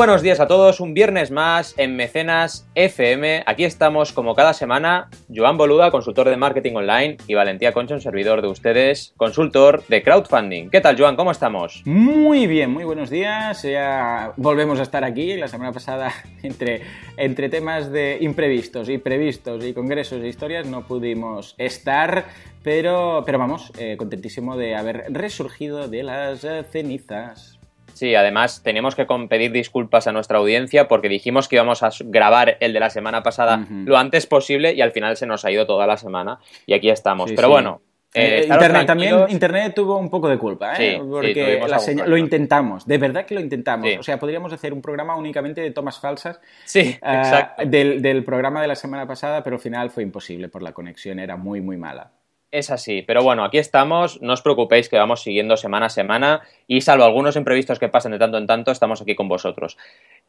buenos días a todos, un viernes más en Mecenas FM. Aquí estamos como cada semana, Joan Boluda, consultor de marketing online, y Valentía Concha, un servidor de ustedes, consultor de crowdfunding. ¿Qué tal, Joan? ¿Cómo estamos? Muy bien, muy buenos días. Ya volvemos a estar aquí. La semana pasada, entre, entre temas de imprevistos y previstos y congresos e historias, no pudimos estar. Pero, pero vamos, eh, contentísimo de haber resurgido de las cenizas. Sí, además tenemos que pedir disculpas a nuestra audiencia porque dijimos que íbamos a grabar el de la semana pasada lo antes posible y al final se nos ha ido toda la semana y aquí estamos. Pero bueno. Eh, Internet también Internet tuvo un poco de culpa, ¿eh? porque lo intentamos, de verdad que lo intentamos. O sea, podríamos hacer un programa únicamente de tomas falsas sí, exacto. del, del programa de la semana pasada, pero al final fue imposible por la conexión, era muy, muy mala. Es así, pero bueno, aquí estamos, no os preocupéis que vamos siguiendo semana a semana y salvo algunos imprevistos que pasen de tanto en tanto, estamos aquí con vosotros.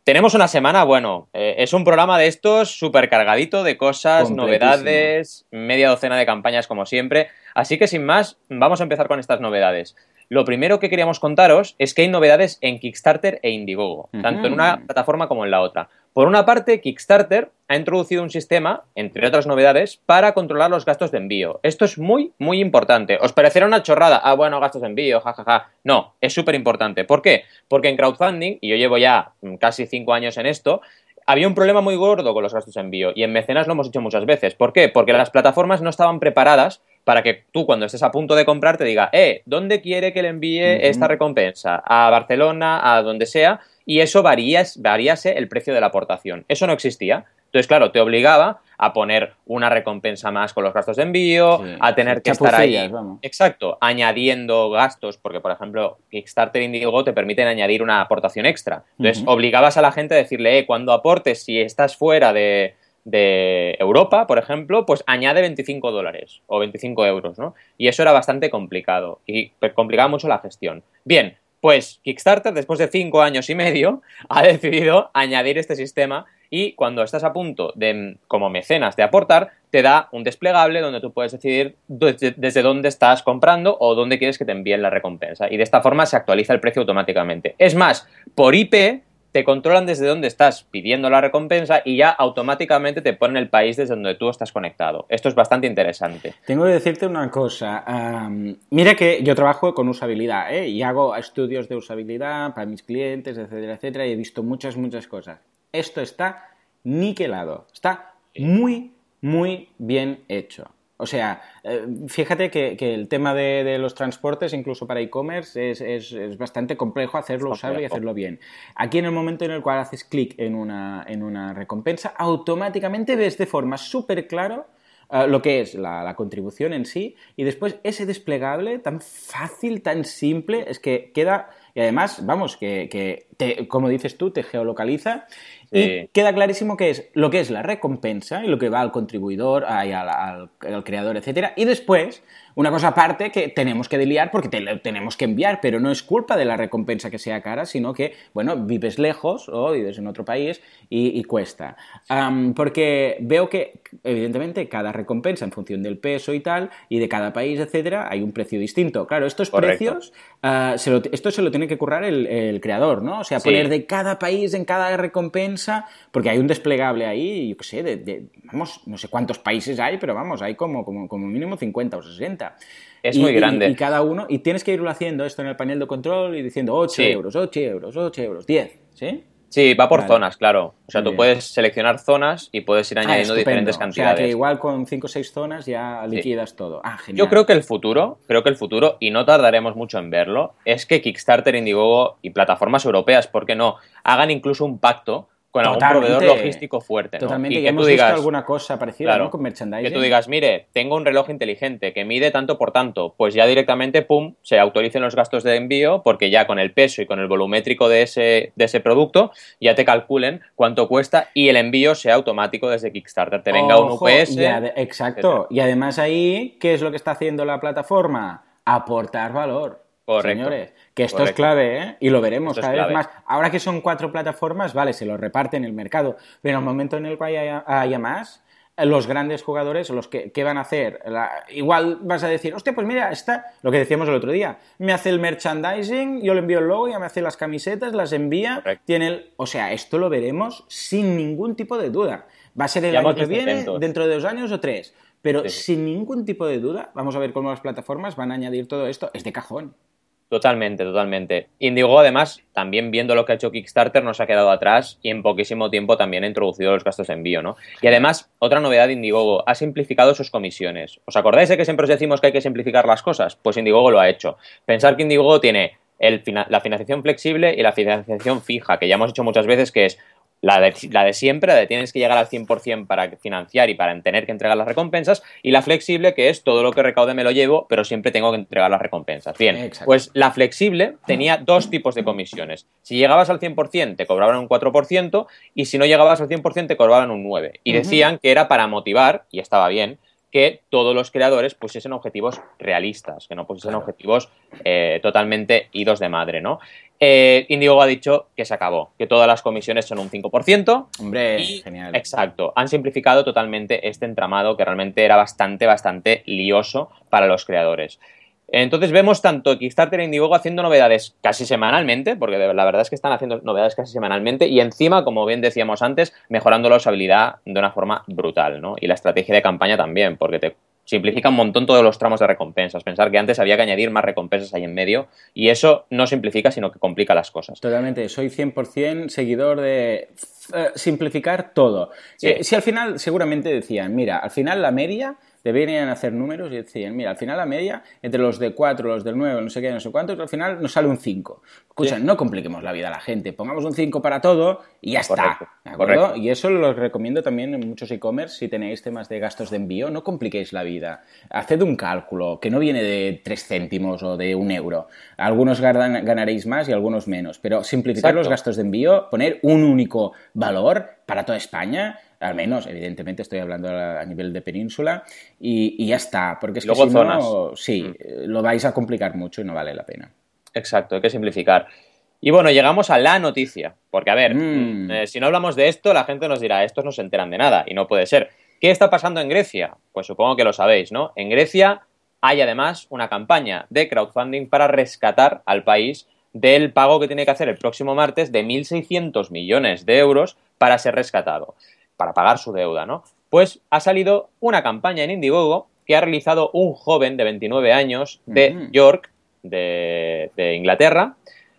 Tenemos una semana, bueno, eh, es un programa de estos súper cargadito de cosas, novedades, media docena de campañas como siempre, así que sin más, vamos a empezar con estas novedades. Lo primero que queríamos contaros es que hay novedades en Kickstarter e Indiegogo, tanto en una plataforma como en la otra. Por una parte, Kickstarter ha introducido un sistema, entre otras novedades, para controlar los gastos de envío. Esto es muy, muy importante. ¿Os parecerá una chorrada? Ah, bueno, gastos de envío, jajaja. No, es súper importante. ¿Por qué? Porque en crowdfunding, y yo llevo ya casi cinco años en esto, había un problema muy gordo con los gastos de envío y en mecenas lo hemos hecho muchas veces. ¿Por qué? Porque las plataformas no estaban preparadas para que tú cuando estés a punto de comprar te diga, eh, ¿dónde quiere que le envíe esta recompensa? A Barcelona, a donde sea, y eso variase el precio de la aportación. Eso no existía. Entonces, claro, te obligaba a poner una recompensa más con los gastos de envío, a tener que estar ahí. Exacto, añadiendo gastos, porque por ejemplo, Kickstarter Indigo te permiten añadir una aportación extra. Entonces, obligabas a la gente a decirle, eh, cuando aportes, si estás fuera de, de Europa, por ejemplo, pues añade 25 dólares o 25 euros, ¿no? Y eso era bastante complicado y complicaba mucho la gestión. Bien, pues Kickstarter, después de cinco años y medio, ha decidido añadir este sistema y cuando estás a punto de, como mecenas, de aportar, te da un desplegable donde tú puedes decidir desde, dónde estás comprando o dónde quieres que te envíen la recompensa. Y de esta forma se actualiza el precio automáticamente. Es más, por IP te controlan desde dónde estás pidiendo la recompensa y ya automáticamente te ponen el país desde donde tú estás conectado. Esto es bastante interesante. Tengo que decirte una cosa. mira que yo trabajo con usabilidad ¿eh? y hago estudios de usabilidad para mis clientes, etcétera, etcétera, y he visto muchas, muchas cosas. Esto está niquelado. Está muy, muy bien hecho. O sea, eh, fíjate que, el tema de, los transportes, incluso para e-commerce, es, bastante complejo hacerlo usable y hacerlo bien. Aquí en el momento en el cual haces clic en una, en una recompensa, automáticamente ves de forma súper clara eh, lo que es la, contribución en sí y después ese desplegable tan fácil, tan simple, es que queda... Y además, vamos, que, como dices tú, te geolocaliza y queda clarísimo que es lo que es la recompensa y lo que va al contribuidor, al, al, creador, etcétera. Y después, una cosa aparte que tenemos que deliar porque te lo tenemos que enviar, pero no es culpa de la recompensa que sea cara, sino que, bueno, vives lejos o vives en otro país y, cuesta. porque veo que, evidentemente, cada recompensa en función del peso y tal, y de cada país, etcétera, hay un precio distinto. Claro, estos precios, uh, esto se lo tiene que currar el, creador, ¿no? O sea, poner de cada país en cada recompensa porque hay un desplegable ahí, yo qué sé, de, vamos, no sé cuántos países hay, pero vamos, hay como, como, como mínimo 50 o 60. Es muy grande. Y, cada uno, y tienes que irlo haciendo esto en el panel de control y diciendo 8 euros, 8 euros, 8 euros, 10, ¿sí? Sí, va por zonas, claro. O sea, tú puedes seleccionar zonas y puedes ir ah, añadiendo diferentes cantidades. O sea, que igual con 5 o 6 zonas ya liquidas todo. Ah, genial. Yo creo que el futuro, creo que el futuro, y no tardaremos mucho en verlo, es que Kickstarter, Indiegogo y plataformas europeas, ¿por qué no?, hagan incluso un pacto con algún proveedor logístico fuerte. ¿no? Totalmente, y que hemos visto alguna cosa parecida ¿no? con merchandising. Que tú digas, mire, tengo un reloj inteligente que mide tanto por tanto, pues ya directamente, pum, se autoricen los gastos de envío porque ya con el peso y con el volumétrico de ese, de ese producto ya te calculen cuánto cuesta y el envío sea automático desde Kickstarter. Te venga un UPS. exacto. Y además ahí, ¿qué es lo que está haciendo la plataforma? Aportar valor. Señores, que esto es clave, ¿eh? Y lo veremos cada vez más. Ahora que son cuatro plataformas, vale, se lo reparten el mercado, pero en el momento en el cual haya, más, los grandes jugadores, los que, ¿qué van a hacer? igual vas a decir, hostia, pues mira, está lo que decíamos el otro día, me hace el merchandising, yo le envío el logo, ya me hace las camisetas, las envía, tiene el... O sea, esto lo veremos sin ningún tipo de duda. Va a ser el año que viene, dentro de dos años o tres. Pero sin ningún tipo de duda, vamos a ver cómo las plataformas van a añadir todo esto. Es de cajón. Totalmente, totalmente. Indigo, además, también viendo lo que ha hecho Kickstarter, nos ha quedado atrás y en poquísimo tiempo también ha introducido los gastos de envío, ¿no? Y además, otra novedad de Indiegogo, ha simplificado sus comisiones. ¿Os acordáis de que siempre os decimos que hay que simplificar las cosas? Pues Indiegogo lo ha hecho. Pensar que Indiegogo tiene la financiación flexible y la financiación fija, que ya hemos hecho muchas veces, que es la de, la de, siempre, la de tienes que llegar al 100% para financiar y para tener que entregar las recompensas, y la flexible, que es todo lo que recaude me lo llevo, pero siempre tengo que entregar las recompensas. Bien, pues la flexible tenía dos tipos de comisiones. Si llegabas al 100% te cobraban un 4%, y si no llegabas al 100% te cobraban un 9%. Y decían que era para motivar, y estaba bien, que todos los creadores pusiesen objetivos realistas, que no pusiesen objetivos eh, totalmente idos de madre, ¿no? Eh, Indigo ha dicho que se acabó, que todas las comisiones son un 5%. Hombre, genial. Exacto, han simplificado totalmente este entramado que realmente era bastante, bastante lioso para los creadores. Entonces vemos tanto Kickstarter e Indiegogo haciendo novedades casi semanalmente, porque la verdad es que están haciendo novedades casi semanalmente, y encima, como bien decíamos antes, mejorando la usabilidad de una forma brutal, ¿no? Y la estrategia de campaña también, porque te simplifica un montón todos los tramos de recompensas. Pensar que antes había que añadir más recompensas ahí en medio, y eso no simplifica, sino que complica las cosas. Totalmente, soy 100% seguidor de eh, simplificar todo. Eh, si al final seguramente decían, mira, al final la media deberían hacer números y decían, mira, al final la media, entre los de 4, los del 9, no sé qué, no sé cuántos, al final nos sale un 5. Escucha, no compliquemos la vida a la gente, pongamos un 5 para todo y ya está. ¿De acuerdo? Y eso lo recomiendo también en muchos e-commerce, si tenéis temas de gastos de envío, no compliquéis la vida. Haced un cálculo que no viene de 3 céntimos o de un euro. Algunos ganaréis más y algunos menos, pero simplificar los gastos de envío, poner un único valor para toda España al menos, evidentemente estoy hablando a, nivel de península, y, ya está, porque es que si no, sí, mm. lo vais a complicar mucho y no vale la pena. Exacto, hay que simplificar. Y bueno, llegamos a la noticia, porque a ver, mm. eh, si no hablamos de esto, la gente nos dirá, estos no se enteran de nada, y no puede ser. ¿Qué está pasando en Grecia? Pues supongo que lo sabéis, ¿no? En Grecia hay además una campaña de crowdfunding para rescatar al país del pago que tiene que hacer el próximo martes de 1.600 millones de euros para ser rescatado para pagar su deuda, ¿no? Pues ha salido una campaña en Indiegogo que ha realizado un joven de 29 años de York, de, Inglaterra,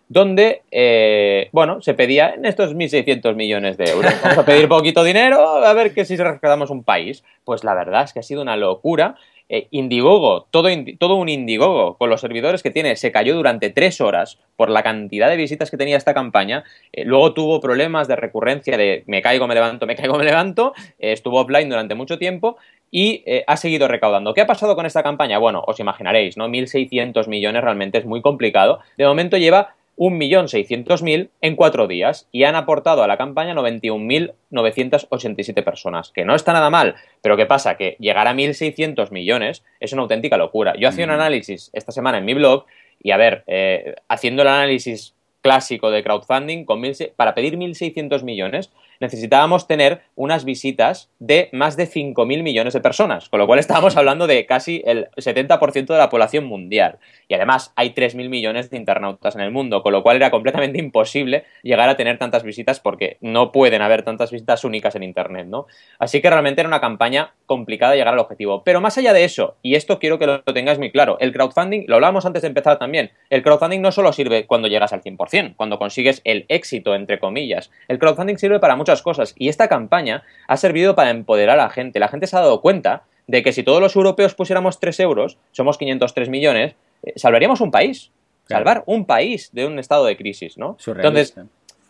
donde, eh, bueno, se pedía en estos 1.600 millones de euros. Vamos a pedir poquito dinero, a ver que si rescatamos un país. Pues la verdad es que ha sido una locura eh, Indiegogo, todo, todo un Indiegogo con los servidores que tiene, se cayó durante tres horas por la cantidad de visitas que tenía esta campaña. Eh, luego tuvo problemas de recurrencia de me caigo, me levanto, me caigo, me levanto. Eh, estuvo offline durante mucho tiempo y ha seguido recaudando. ¿Qué ha pasado con esta campaña? Bueno, os imaginaréis, ¿no? 1.600 millones realmente es muy complicado. De momento lleva 1.600.000 en cuatro días y han aportado a la campaña 91.987 personas, que no está nada mal, pero ¿qué pasa? Que llegar a 1.600 millones es una auténtica locura. Yo hacía un mm. análisis esta semana en mi blog y a ver, eh, haciendo el análisis clásico de crowdfunding, con para pedir 1.600 millones necesitábamos tener unas visitas de más de 5.000 millones de personas, con lo cual estábamos hablando de casi el 70% de la población mundial. Y además hay 3.000 millones de internautas en el mundo, con lo cual era completamente imposible llegar a tener tantas visitas porque no pueden haber tantas visitas únicas en Internet, ¿no? Así que realmente era una campaña complicada llegar al objetivo. Pero más allá de eso, y esto quiero que lo tengáis muy claro, el crowdfunding, lo hablábamos antes de empezar también, el crowdfunding no solo sirve cuando llegas al 100%, cuando consigues el éxito, entre comillas. El crowdfunding sirve para muchas cosas. Y esta campaña ha servido para empoderar a la gente. La gente se ha dado cuenta de que si todos los europeos pusiéramos 3 euros, somos 503 millones, eh, salvaríamos un país. Salvar un país de un estado de crisis, ¿no? Entonces,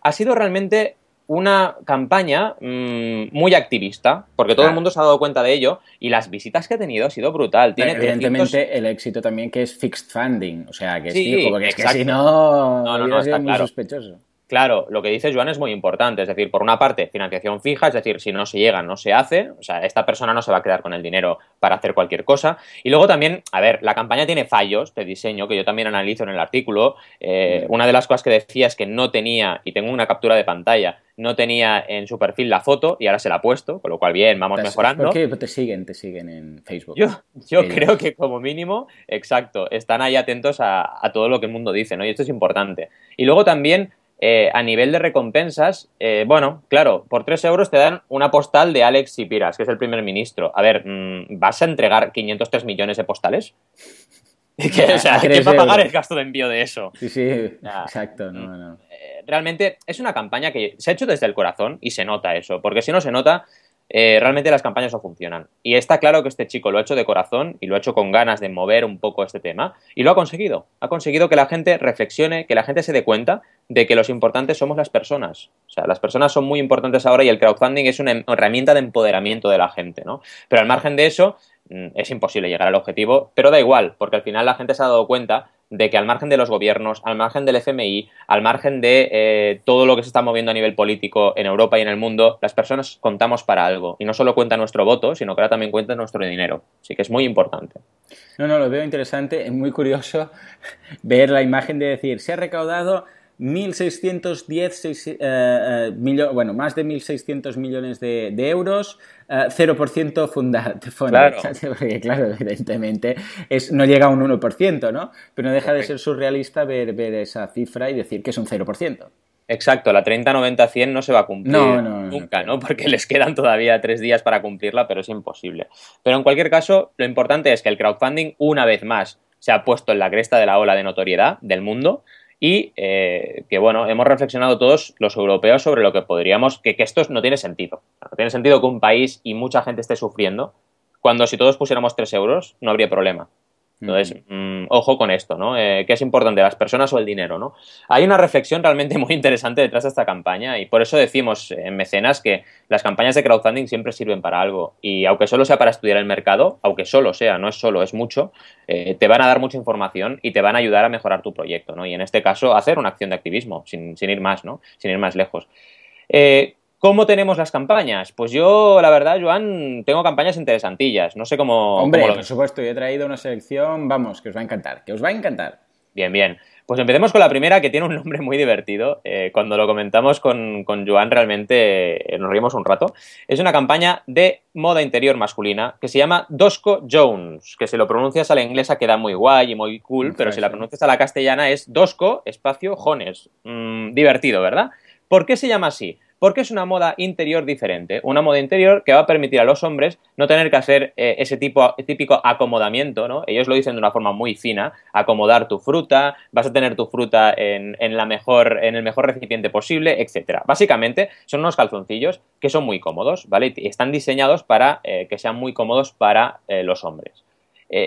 ha sido realmente una campaña mm, muy activista, porque todo el mundo se ha dado cuenta de ello y las visitas que ha tenido ha sido brutal. Tiene Evidentemente el éxito también que es fixed funding, o sea, que es fijo, porque es que si no, no, no, no está muy sospechoso. Claro, lo que dice Joan es muy importante. Es decir, por una parte, financiación fija, es decir, si no se llega, no se hace. O sea, esta persona no se va a quedar con el dinero para hacer cualquier cosa. Y luego también, a ver, la campaña tiene fallos de diseño que yo también analizo en el artículo. Eh, una de las cosas que decía es que no tenía, y tengo una captura de pantalla, no tenía en su perfil la foto y ahora se la ha puesto, con lo cual bien, vamos mejorando. ¿Por qué te siguen, te siguen en Facebook? Yo, yo creo que como mínimo, exacto, están ahí atentos a, a todo lo que el mundo dice, ¿no? Y esto es importante. Y luego también eh, a nivel de recompensas, eh, bueno, claro, por 3 euros te dan una postal de Alex Sipiras, que es el primer ministro. A ver, mm, ¿vas a entregar 503 millones de postales? o sea, ¿quién va a pagar el gasto de envío de eso? Sí, sí, exacto, no, mm, no. Eh, realmente es una campaña que se ha hecho desde el corazón y se nota eso, porque si no se nota, eh, realmente las campañas no funcionan. Y está claro que este chico lo ha hecho de corazón y lo ha hecho con ganas de mover un poco este tema y lo ha conseguido. Ha conseguido que la gente reflexione, que la gente se dé cuenta de que los importantes somos las personas. O sea, las personas son muy importantes ahora y el crowdfunding es una herramienta de empoderamiento de la gente, ¿no? Pero al margen de eso, es imposible llegar al objetivo, pero da igual, porque al final la gente se ha dado cuenta de que al margen de los gobiernos, al margen del FMI, al margen de eh, todo lo que se está moviendo a nivel político en Europa y en el mundo, las personas contamos para algo. Y no solo cuenta nuestro voto, sino que ahora también cuenta nuestro dinero. Así que es muy importante. No, no, lo veo interesante. Es muy curioso ver la imagen de decir, se ha recaudado 1.610 eh, eh, millones, bueno, más de 1.600 millones de, euros, 0% funda, claro. Porque, claro, evidentemente es, no llega a un 1%, ¿no? Pero no deja de ser surrealista ver, ver esa cifra y decir que es un 0%. Exacto, la 30-90-100 no se va a cumplir nunca, ¿no? Porque les quedan todavía tres días para cumplirla, pero es imposible. Pero en cualquier caso, lo importante es que el crowdfunding, una vez más, se ha puesto en la cresta de la ola de notoriedad del mundo y eh, que bueno, hemos reflexionado todos los europeos sobre lo que podríamos, que, que, esto no tiene sentido. No tiene sentido que un país y mucha gente esté sufriendo cuando si todos pusiéramos 3 euros no habría problema. Entonces, mm, ojo con esto, ¿no? Eh, ¿Qué es importante, las personas o el dinero, no? Hay una reflexión realmente muy interesante detrás de esta campaña y por eso decimos en Mecenas que las campañas de crowdfunding siempre sirven para algo y aunque solo sea para estudiar el mercado, aunque solo sea, no es solo, es mucho, eh, te van a dar mucha información y te van a ayudar a mejorar tu proyecto, ¿no? Y en este caso, hacer una acción de activismo, sin, sin ir más, ¿no? Sin ir más lejos. Eh, ¿Cómo tenemos las campañas? Pues yo, la verdad, Joan, tengo campañas interesantillas. No sé cómo. Hombre, por supuesto, yo he traído una selección, vamos, que os va a encantar, que os va a encantar. Bien, bien. Pues empecemos con la primera, que tiene un nombre muy divertido. Eh, cuando lo comentamos con, con Joan, realmente eh, nos reímos un rato. Es una campaña de moda interior masculina que se llama Dosco Jones, que si lo pronuncias a la inglesa queda muy guay y muy cool, pero si la pronuncias a la castellana es Dosco espacio Jones. Mm, divertido, ¿verdad? ¿Por qué se llama así? Porque es una moda interior diferente, una moda interior que va a permitir a los hombres no tener que hacer eh, ese tipo, típico acomodamiento, ¿no? Ellos lo dicen de una forma muy fina, acomodar tu fruta, vas a tener tu fruta en, la mejor, en el mejor recipiente posible, etc. Básicamente son unos calzoncillos que son muy cómodos, ¿vale? Y están diseñados para eh, que sean muy cómodos para eh, los hombres.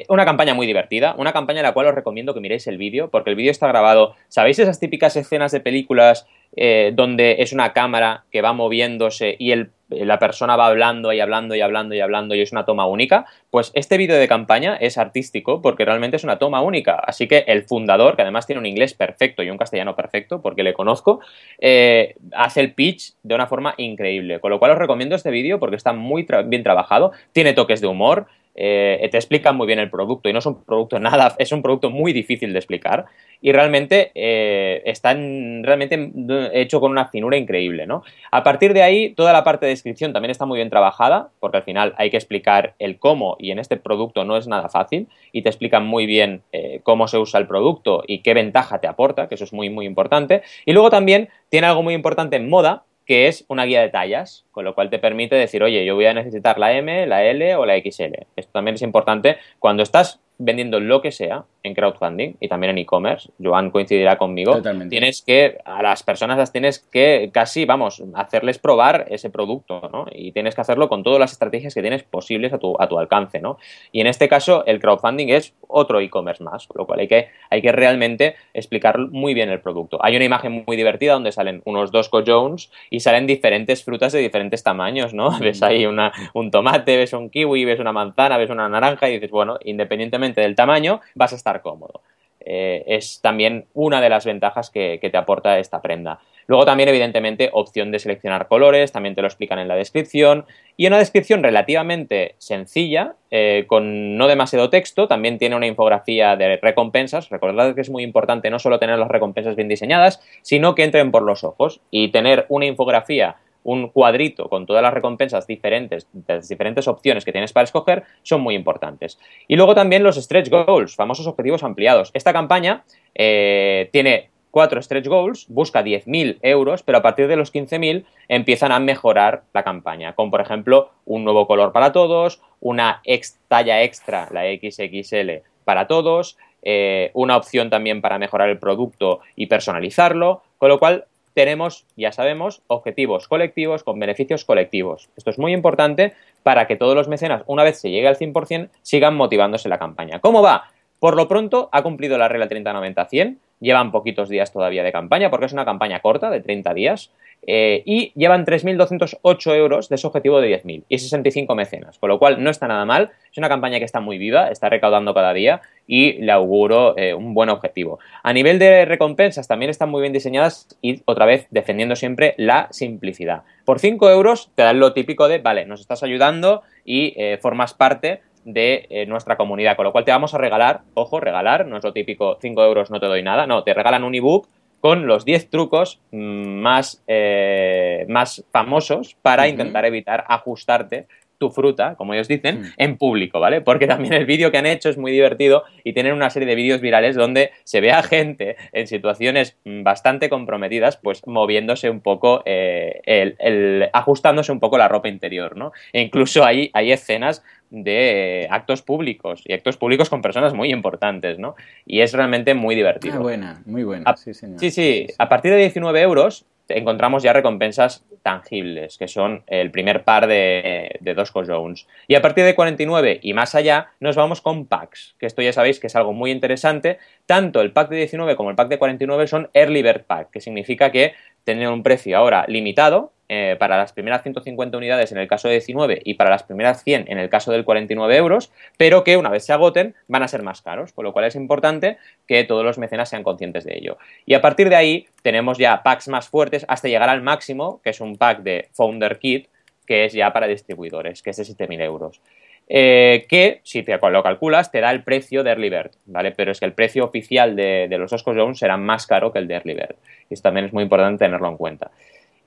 Una campaña muy divertida, una campaña en la cual os recomiendo que miréis el vídeo, porque el vídeo está grabado. ¿Sabéis esas típicas escenas de películas eh, donde es una cámara que va moviéndose y el, la persona va hablando y hablando y hablando y hablando y es una toma única, pues este vídeo de campaña es artístico porque realmente es una toma única. Así que el fundador, que además tiene un inglés perfecto y un castellano perfecto, porque le conozco, eh, hace el pitch de una forma increíble. Con lo cual os recomiendo este vídeo porque está muy bien trabajado, tiene toques de humor. Eh, te explican muy bien el producto y no es un producto nada, es un producto muy difícil de explicar y realmente eh, están realmente hecho con una finura increíble, ¿no? A partir de ahí, toda la parte de descripción también está muy bien trabajada, porque al final hay que explicar el cómo y en este producto no es nada fácil y te explican muy bien eh, cómo se usa el producto y qué ventaja te aporta, que eso es muy, muy importante. Y luego también tiene algo muy importante en moda, que es una guía de tallas, con lo cual te permite decir, oye, yo voy a necesitar la M, la L o la XL. Esto también es importante cuando estás vendiendo lo que sea en crowdfunding y también en e-commerce, Joan coincidirá conmigo, tienes que, a las personas las tienes que casi, vamos, hacerles probar ese producto, ¿no? Y tienes que hacerlo con todas las estrategias que tienes posibles a tu, a tu alcance, ¿no? Y en este caso, el crowdfunding es otro e-commerce más, con lo cual hay que, hay que realmente explicar muy bien el producto. Hay una imagen muy divertida donde salen unos dos Jones y salen diferentes frutas de diferentes tamaños, ¿no? Mm. Ves ahí una, un tomate, ves un kiwi, ves una manzana, ves una naranja y dices, bueno, independientemente del tamaño, vas a estar cómodo. Eh, es también una de las ventajas que, te aporta esta prenda. Luego también, evidentemente, opción de seleccionar colores, también te lo explican en la descripción. Y una descripción relativamente sencilla, eh, con no demasiado texto, también tiene una infografía de recompensas. Recordad que es muy importante no solo tener las recompensas bien diseñadas, sino que entren por los ojos y tener una infografía un cuadrito con todas las recompensas diferentes, las diferentes opciones que tienes para escoger, son muy importantes. Y luego también los stretch goals, famosos objetivos ampliados. Esta campaña eh, tiene cuatro stretch goals, busca 10.000 euros, pero a partir de los 15.000 empiezan a mejorar la campaña, como por ejemplo un nuevo color para todos, una talla extra, la XXL, para todos, eh, una opción también para mejorar el producto y personalizarlo, con lo cual tenemos, ya sabemos, objetivos colectivos con beneficios colectivos. Esto es muy importante para que todos los mecenas, una vez se llegue al 100%, sigan motivándose la campaña. ¿Cómo va? Por lo pronto ha cumplido la regla 30-90-100, llevan poquitos días todavía de campaña porque es una campaña corta de 30 días eh, y llevan 3.208 euros de ese objetivo de 10.000 y 65 mecenas, con lo cual no está nada mal, es una campaña que está muy viva, está recaudando cada día y le auguro eh, un buen objetivo. A nivel de recompensas también están muy bien diseñadas y otra vez defendiendo siempre la simplicidad. Por 5 euros te dan lo típico de, vale, nos estás ayudando y eh, formas parte de nuestra comunidad, con lo cual te vamos a regalar, ojo, regalar, no es lo típico 5 euros no te doy nada, no, te regalan un ebook con los 10 trucos mm, más, eh, más famosos para intentar evitar ajustarte tu fruta, como ellos dicen, mm. en público, ¿vale? Porque también el vídeo que han hecho es muy divertido y tienen una serie de vídeos virales donde se ve a gente en situaciones mm, bastante comprometidas, pues moviéndose un poco, eh, el, ajustándose un poco la ropa interior, ¿no? E incluso hay, hay escenas de actos públicos y actos públicos con personas muy importantes, ¿no? Y es realmente muy divertido. Muy buena, muy buena. sí, señor. Sí, sí, A partir de 19 euros encontramos ya recompensas tangibles, que son el primer par de, de Dosco Jones. Y a partir de 49 y más allá, nos vamos con packs, que esto ya sabéis que es algo muy interesante. Tanto el pack de 19 como el pack de 49 son Early Bird Pack, que significa que tienen un precio ahora limitado, eh, para las primeras 150 unidades en el caso de 19 y para las primeras 100 en el caso del 49 euros, pero que una vez se agoten van a ser más caros, con lo cual es importante que todos los mecenas sean conscientes de ello. Y a partir de ahí tenemos ya packs más fuertes hasta llegar al máximo, que es un pack de Founder Kit, que es ya para distribuidores, que es de 7.000 euros. Eh, que, si te lo calculas, te da el precio de Early Bird, ¿vale? Pero es que el precio oficial de, los Oscos Jones será más caro que el de Early Bird. Y esto también es muy importante tenerlo en cuenta.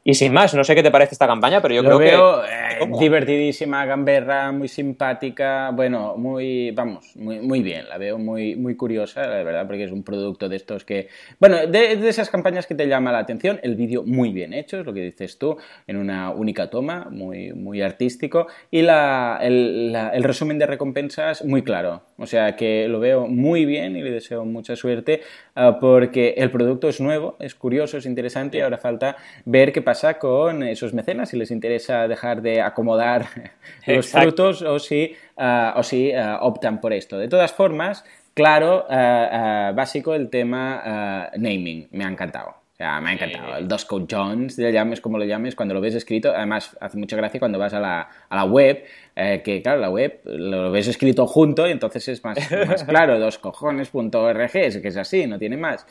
Y sin más, no sé qué te parece esta campaña, pero yo creo veo, que. Eh, divertidísima, gamberra, muy simpática. Bueno, muy. Vamos, muy, muy bien. La veo muy, muy curiosa, la verdad, porque es un producto de estos que. Bueno, de, esas campañas que te llama la atención. El vídeo muy bien hecho, es lo que dices tú, en una única toma, muy, muy artístico. Y la, el, el resumen de recompensas, muy claro. O sea que lo veo muy bien y le deseo mucha suerte, ah, porque el producto es nuevo, es curioso, es interesante y ahora falta ver qué pasa con esos mecenas, si les interesa dejar de acomodar los frutos o si, ah, o si ah, optan por esto. De todas formas, claro, ah, básico el tema naming, me ha encantado. Me ha encantado. El Dosco Jones, le llames como lo llames, cuando lo ves escrito, además hace mucha gracia cuando vas a la, a la web eh, que claro, la web lo ves escrito junto y entonces es más, más claro, doscojones.org, es que es así, no tiene más.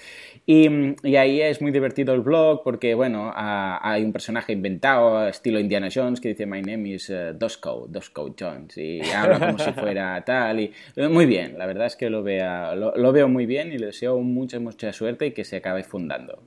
Y, y, ahí es muy divertido el blog porque, bueno, hay un personaje inventado, estilo Indiana Jones, que dice, my name is uh, Dosco, Dosco Jones, y habla como si fuera tal, y eh, muy bien, la verdad es que lo, vea, lo, lo veo muy bien y le deseo mucha, mucha suerte y que se acabe fundando.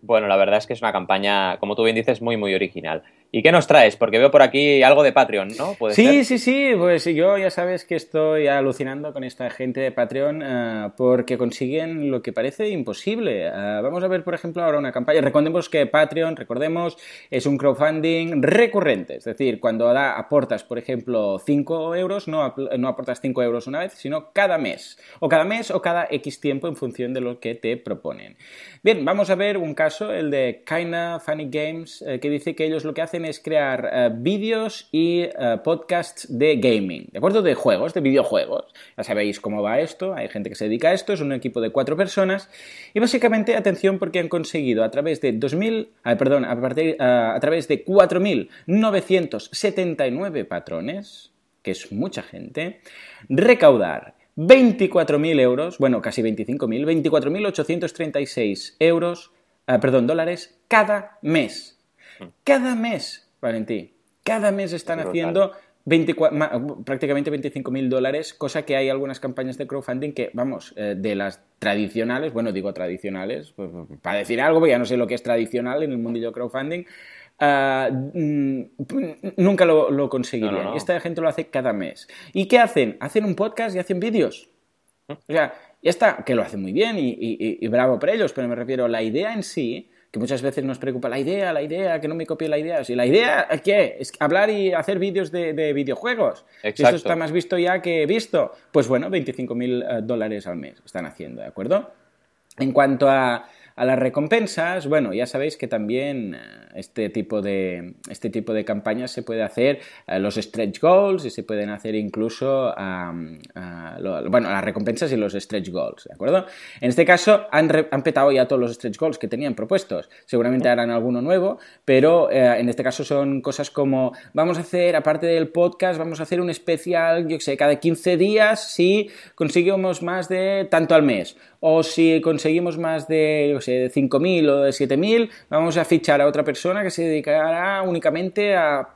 Bueno, la verdad es que es una campaña, como tú bien dices, muy, muy original. ¿Y qué nos traes? Porque veo por aquí algo de Patreon, ¿no? sí, sí, sí. Pues yo ya sabes que estoy alucinando con esta gente de Patreon eh, porque consiguen lo que parece imposible. Eh, vamos a ver, por ejemplo, ahora una campaña. Recordemos que Patreon, recordemos, es un crowdfunding recurrente. Es decir, cuando da, aportas, por ejemplo, 5 euros, no, no aportas 5 euros una vez, sino cada mes. O cada mes o cada X tiempo en función de lo que te proponen. Bien, vamos a ver un caso, el de Kinda Funny Games, eh, que dice que ellos lo que hacen es crear eh, vídeos y eh, podcasts de gaming, ¿de acuerdo? De juegos, de videojuegos. Ya sabéis cómo va esto, hay gente que se dedica a esto, es un equipo de cuatro personas y básicamente, atención, porque han conseguido a través de 2000, ah, perdón, a, partir, ah, a través de 4.979 patrones, que es mucha gente, recaudar 24.000 euros, bueno, casi 25.000, 24.836 euros ah, perdón, dólares cada mes. Cada mes, Valentín. Cada mes están Brutal. haciendo 24 ma- prácticamente 25 mil dólares, cosa que hay algunas campañas de crowdfunding que, vamos, eh, de las tradicionales, bueno, digo tradicionales, pues, para decir algo, porque ya no sé lo que es tradicional en el mundillo crowdfunding, ah, mm, nunca lo, lo conseguirían. No, no, no. Esta gente lo hace cada mes. ¿Y qué hacen? Hacen un podcast y hacen vídeos. O sea, ya está, que lo hacen muy bien y, y- y bravo por ellos, pero me refiero a la idea en sí, que muchas veces nos preocupa la idea, la idea, que no me copie la idea. Si la idea, ¿qué? Es hablar y hacer vídeos de, de videojuegos. Si Exacto. esto está más visto ya que visto, pues bueno, 25 mil dólares al mes están haciendo, ¿de acuerdo? En cuanto a, a las recompensas, bueno, ya sabéis que también eh, este tipo de, este tipo de campañas se puede hacer eh, los stretch goals y se pueden hacer incluso lo- bueno, las recompensas y los stretch goals, ¿de acuerdo? En este caso han, re- han petado ya todos los stretch goals que tenían propuestos. Seguramente harán alguno nuevo, pero eh, en este caso son cosas como vamos a hacer, aparte del podcast, vamos a hacer un especial, yo qué sé, cada 15 días si conseguimos más de tanto al mes. O si conseguimos más de, yo sé, de 5.000 o de 7.000, vamos a fichar a otra persona que se dedicará únicamente a,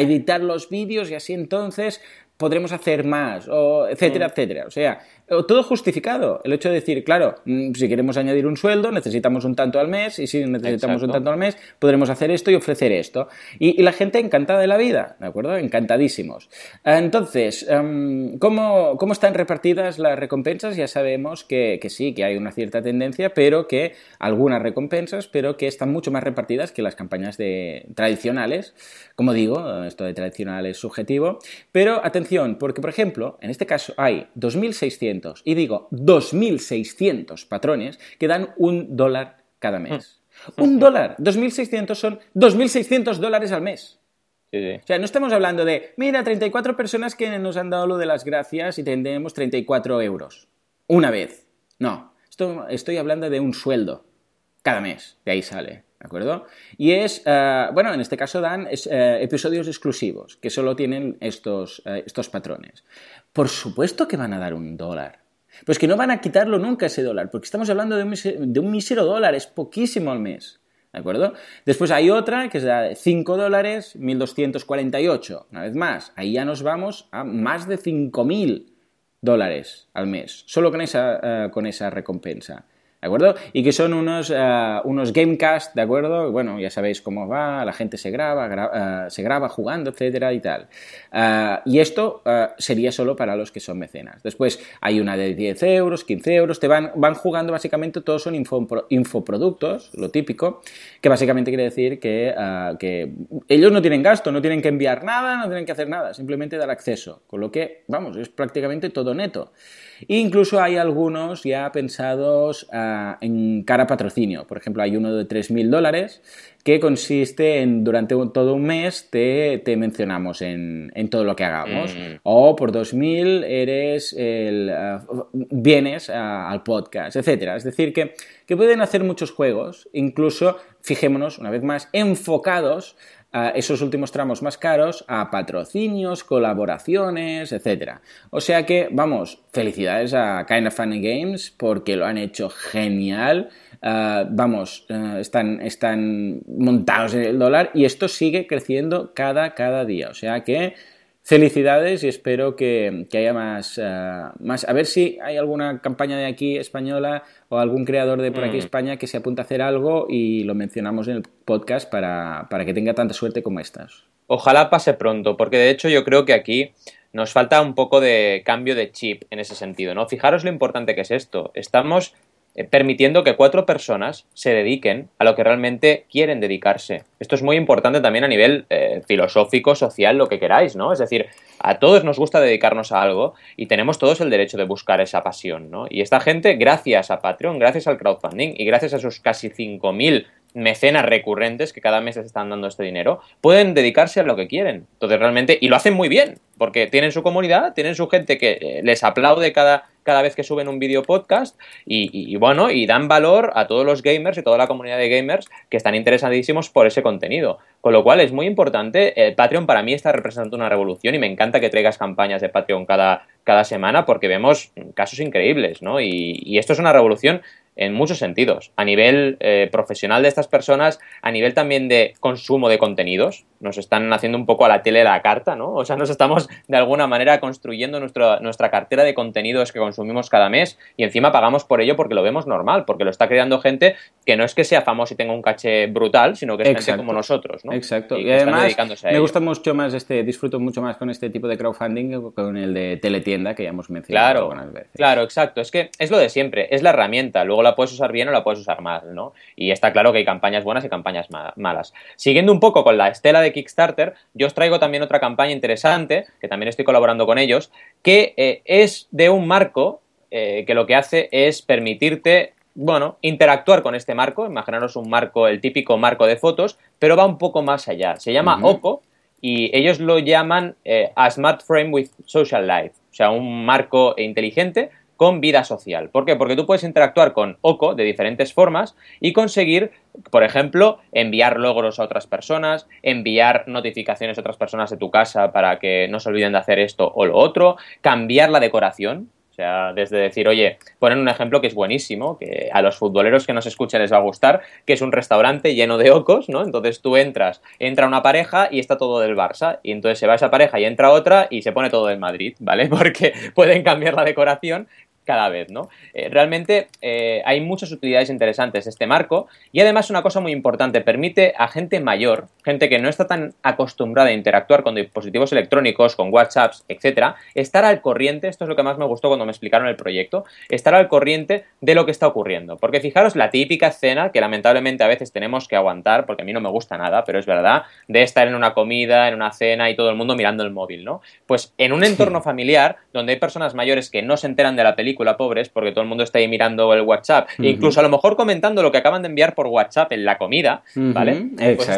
editar los vídeos y así entonces podremos hacer más, o etcétera, etcétera. O sea, todo justificado. El hecho de decir, claro, mm, si queremos añadir un sueldo, necesitamos un tanto al mes, y si necesitamos un tanto al mes, podremos hacer esto y ofrecer esto. Y, y la gente encantada de la vida, ¿de acuerdo? Encantadísimos. Entonces, em, ¿cómo, cómo están repartidas las recompensas? Ya sabemos que, que sí, que hay una cierta tendencia, pero que algunas recompensas, pero que están mucho más repartidas que las campañas de, tradicionales. Como digo, esto de tradicional es subjetivo, pero atención, porque por ejemplo, en este caso hay 2.600, y digo 2.600 patrones que dan un dólar cada mes. Un dólar, 2.600 son 2.600 dólares al mes. Sí, sí. O sea, no estamos hablando de, mira, 34 personas que nos han dado lo de las gracias y tendremos 34 euros. Una vez. No, esto, estoy hablando de un sueldo cada mes, de ahí sale, ¿de acuerdo? Y es, eh, bueno, en este caso dan es, eh, episodios exclusivos, que solo tienen estos, eh, estos patrones. Por supuesto que van a dar un dólar. Pues que no van a quitarlo nunca ese dólar, porque estamos hablando de un, de un mísero dólar, es poquísimo al mes. ¿De acuerdo? Después hay otra que es de 5 dólares, 1248. Una vez más, ahí ya nos vamos a más de 5000 dólares al mes, solo con esa, con esa recompensa. ¿De acuerdo? Y que son unos, eh, unos gamecast, ¿de acuerdo? Bueno, ya sabéis cómo va, la gente se graba, gra- eh, se graba jugando, etcétera y tal. Eh, y esto sería solo para los que son mecenas. Después hay una de 10 euros, 15 euros, te van, van jugando básicamente, todos son info- infoproductos, lo típico, que básicamente quiere decir que, que ellos no tienen gasto, no tienen que enviar nada, no tienen que hacer nada, simplemente dar acceso. Con lo que, vamos, es prácticamente todo neto. E incluso hay algunos ya pensados ah, en cara a patrocinio. Por ejemplo, hay uno de 3.000 dólares que consiste en durante un- todo un mes te, te mencionamos en, en todo lo que hagamos. Mm. O por 2.000 eres el, ah, vienes ah, al podcast, etcétera. Es decir, que, que pueden hacer muchos juegos, incluso, fijémonos una vez más, enfocados a esos últimos tramos más caros a patrocinios, colaboraciones, etcétera. O sea que, vamos, felicidades a Kind of Funny Games porque lo han hecho genial. Ah, vamos, eh, están, están montados en el dólar y esto sigue creciendo cada, cada día. O sea que felicidades y espero que, que haya más, eh, más. A ver si hay alguna campaña de aquí española o algún creador de por aquí Mm. España que se apunte a hacer algo y lo mencionamos en el podcast para, para que tenga tanta suerte como estas. Ojalá pase pronto, porque de hecho yo creo que aquí nos falta un poco de cambio de chip en ese sentido, ¿no? Fijaros lo importante que es esto. Estamos permitiendo que cuatro personas se dediquen a lo que realmente quieren dedicarse. Esto es muy importante también a nivel eh, filosófico, social, lo que queráis, ¿no? Es decir, a todos nos gusta dedicarnos a algo y tenemos todos el derecho de buscar esa pasión, ¿no? Y esta gente, gracias a Patreon, gracias al crowdfunding y gracias a sus casi 5.000 mecenas recurrentes que cada mes les están dando este dinero, pueden dedicarse a lo que quieren. Entonces, realmente, y lo hacen muy bien, porque tienen su comunidad, tienen su gente que eh, les aplaude cada, cada vez que suben un video podcast y, bueno, y dan valor a todos los gamers y toda la comunidad de gamers que están interesadísimos por ese contenido. Con lo cual es muy importante, el Patreon para mí está representando una revolución y me encanta que traigas campañas de Patreon cada, cada semana porque vemos casos increíbles, ¿no? Y esto es una revolución en muchos sentidos, a nivel eh, profesional de estas personas, a nivel también de consumo de contenidos, nos están haciendo un poco a la tele la carta, ¿no? O sea, nos estamos de alguna manera construyendo nuestra, nuestra cartera de contenidos que consumimos cada mes y encima pagamos por ello porque lo vemos normal, porque lo está creando gente que no es que sea famoso y tenga un caché brutal, sino que es gente como nosotros, ¿no? Exacto. Y, además me gusta mucho más este, disfruto mucho más con este tipo de crowdfunding que con el de teletienda que ya hemos mencionado claro, algunas veces. Claro, exacto. Es que es lo de siempre, es la herramienta, luego la puedes usar bien o la puedes usar mal, ¿no? Y está claro que hay campañas buenas y campañas malas. Siguiendo un poco con la estela de Kickstarter, yo os traigo también otra campaña interesante, que también estoy colaborando con ellos, que eh, es de un marco eh, que lo que hace es permitirte bueno, interactuar con este marco, imaginaros un marco, el típico marco de fotos, pero va un poco más allá. Se llama OCO y ellos lo llaman eh, a Smart Frame with Social Life, o sea, un marco inteligente con vida social. ¿Por qué? Porque tú puedes interactuar con OCO de diferentes formas y conseguir, por ejemplo, enviar logros a otras personas, enviar notificaciones a otras personas de tu casa para que no se olviden de hacer esto o lo otro, cambiar la decoración, o sea, desde decir, oye, ponen un ejemplo que es buenísimo, que a los futboleros que nos escuchen les va a gustar, que es un restaurante lleno de ocos, ¿no? Entonces tú entras, entra una pareja y está todo del Barça, y entonces se va esa pareja y entra otra y se pone todo del Madrid, ¿vale? Porque pueden cambiar la decoración cada vez, ¿no? Eh, realmente eh, hay muchas utilidades interesantes este marco y además una cosa muy importante, permite a gente mayor, gente que no está tan acostumbrada a interactuar con dispositivos electrónicos, con WhatsApps, etcétera, estar al corriente, esto es lo que más me gustó cuando me explicaron el proyecto, estar al corriente de lo que está ocurriendo. Porque fijaros la típica escena que lamentablemente a veces tenemos que aguantar, porque a mí no me gusta nada, pero es verdad, de estar en una comida, en una cena y todo el mundo mirando el móvil, ¿no? Pues en un entorno familiar donde hay personas mayores que no se enteran de la película, pobres, porque todo el mundo está ahí mirando el WhatsApp, incluso a lo mejor comentando lo que acaban de enviar por WhatsApp en la comida, ¿vale? Pues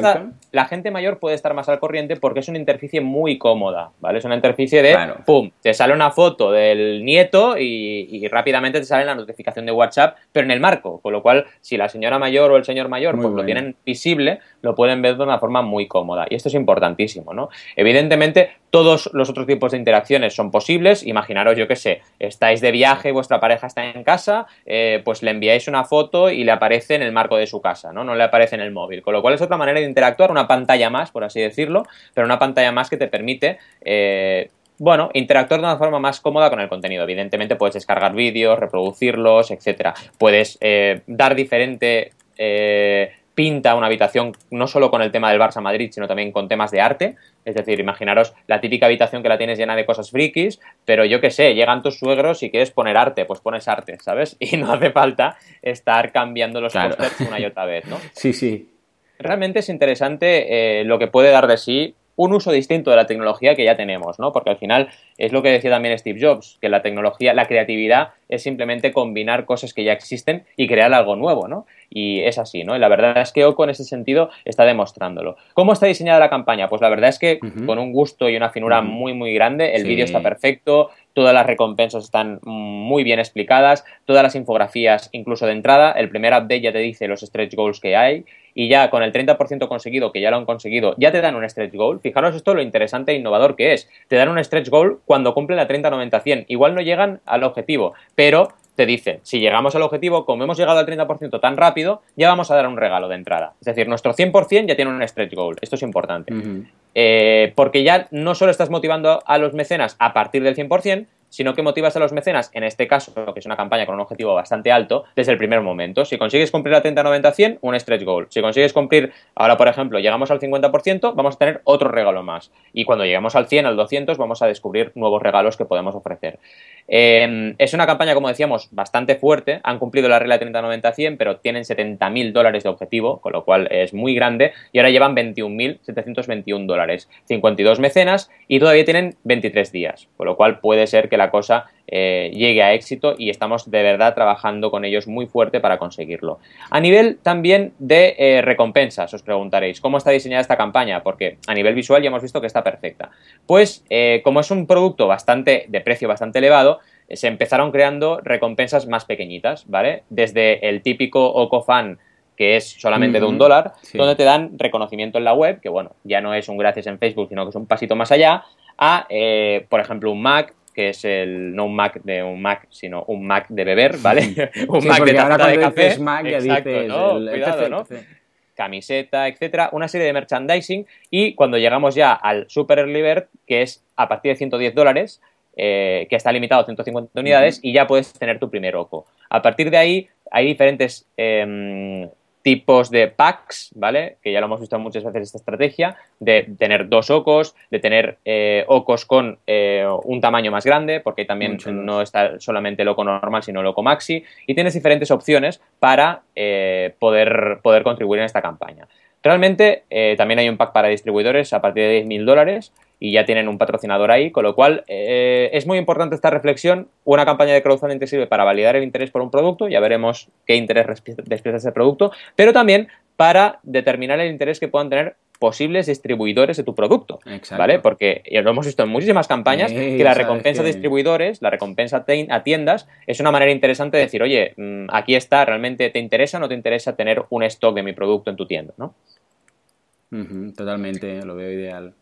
la gente mayor puede estar más al corriente porque es una interficie muy cómoda, ¿vale? Es una interficie de, ¡pum!, te sale una foto del nieto y, rápidamente te sale la notificación de WhatsApp, pero en el marco, con lo cual, si la señora mayor o el señor mayor pues lo tienen visible, lo pueden ver de una forma muy cómoda. Y esto es importantísimo, ¿no? Evidentemente, todos los otros tipos de interacciones son posibles. Imaginaros, yo qué sé, estáis de viaje, vuestra pareja está en casa, eh, pues le enviáis una foto y le aparece en el marco de su casa, ¿no? No le aparece en el móvil. Con lo cual es otra manera de interactuar, una pantalla más, por así decirlo, pero una pantalla más que te permite. Eh, bueno, interactuar de una forma más cómoda con el contenido. Evidentemente puedes descargar vídeos, reproducirlos, etcétera. Puedes eh, dar diferente pinta una habitación no solo con el tema del Barça Madrid, sino también con temas de arte. Es decir, imaginaros la típica habitación que la tienes llena de cosas frikis, pero yo qué sé, llegan tus suegros y quieres poner arte, pues pones arte, ¿sabes? Y no hace falta estar cambiando los claro. una y otra vez, ¿no? Sí, sí. Realmente es interesante eh, lo que puede dar de sí un uso distinto de la tecnología que ya tenemos, ¿no? Porque al final es lo que decía también Steve Jobs, que la tecnología, la creatividad es simplemente combinar cosas que ya existen y crear algo nuevo, ¿no? Y es así, ¿no? Y la verdad es que Oco en ese sentido está demostrándolo. ¿Cómo está diseñada la campaña? Pues la verdad es que con un gusto y una finura muy, muy grande, el vídeo está perfecto, todas las recompensas están muy bien explicadas, todas las infografías, incluso de entrada, el primer update ya te dice los stretch goals que hay y ya con el 30% conseguido, que ya lo han conseguido, ya te dan un stretch goal. Fijaros esto lo interesante e innovador que es. Te dan un stretch goal cuando cumplen la 30-90-100. Igual no llegan al objetivo, pero te dicen, si llegamos al objetivo, como hemos llegado al 30% tan rápido, ya vamos a dar un regalo de entrada. Es decir, nuestro 100% ya tiene un stretch goal. Esto es importante. Eh, porque ya no solo estás motivando a los mecenas a partir del 100%, sino que motivas a los mecenas, en este caso, que es una campaña con un objetivo bastante alto, desde el primer momento. Si consigues cumplir la 30, 90, 100, un stretch goal. Si consigues cumplir, ahora por ejemplo, llegamos al 50%, vamos a tener otro regalo más. Y cuando lleguemos al 100, al 200, vamos a descubrir nuevos regalos que podemos ofrecer. Em, es una campaña, como decíamos, bastante fuerte. Han cumplido la regla 30-90-100, pero tienen 70.000 dólares de objetivo, con lo cual es muy grande. Y ahora llevan 21.721 dólares. 52 mecenas y todavía tienen 23 días, con lo cual puede ser que la cosa eh, llegue a éxito y estamos de verdad trabajando con ellos muy fuerte para conseguirlo. A nivel también de eh, recompensas, os preguntaréis, ¿cómo está diseñada esta campaña? Porque a nivel visual ya hemos visto que está perfecta. Pues eh, como es un producto bastante de precio bastante elevado, se empezaron creando recompensas más pequeñitas, ¿vale? Desde el típico OcoFan que es solamente de un dólar, donde te dan reconocimiento en la web, que bueno, ya no es un gracias en Facebook, sino que es un pasito más allá, a, por ejemplo, un Mac, que es el no un Mac de un Mac, sino un Mac de beber, ¿vale? un Sí, Mac de taza de café. dices Mac ya Exacto, dices ¿no? el- Cuidado. Camiseta, etcétera, una serie de merchandising y cuando llegamos ya al Super Early Bird, que es a partir de 110 dólares, eh, que está limitado a 150 unidades y ya puedes tener tu primer oco. A partir de ahí hay diferentes em, tipos de packs, ¿vale? Que ya lo hemos visto muchas veces esta estrategia, de tener dos ocos, de tener eh, ocos con eh, un tamaño más grande, porque también no está solamente el oco normal, sino el oco maxi, y tienes diferentes opciones para eh, poder, poder contribuir en esta campaña. Realmente también hay un pack para distribuidores a partir de 10.000 dólares y ya tienen un patrocinador ahí, con lo cual eh, es muy importante esta reflexión. Una campaña de crowdfunding te sirve para validar el interés por un producto, ya veremos qué interés despierta ese producto, pero también para determinar el interés que puedan tener posibles distribuidores de tu producto, Exacto. ¿vale? Porque ya lo hemos visto en muchísimas campañas que la recompensa a que- distribuidores, la recompensa a tien- a tiendas es una manera interesante de decir, oye, mm, aquí está, ¿realmente te interesa o no te interesa tener un stock de mi producto en tu tienda, ¿no? Totalmente, lo veo ideal.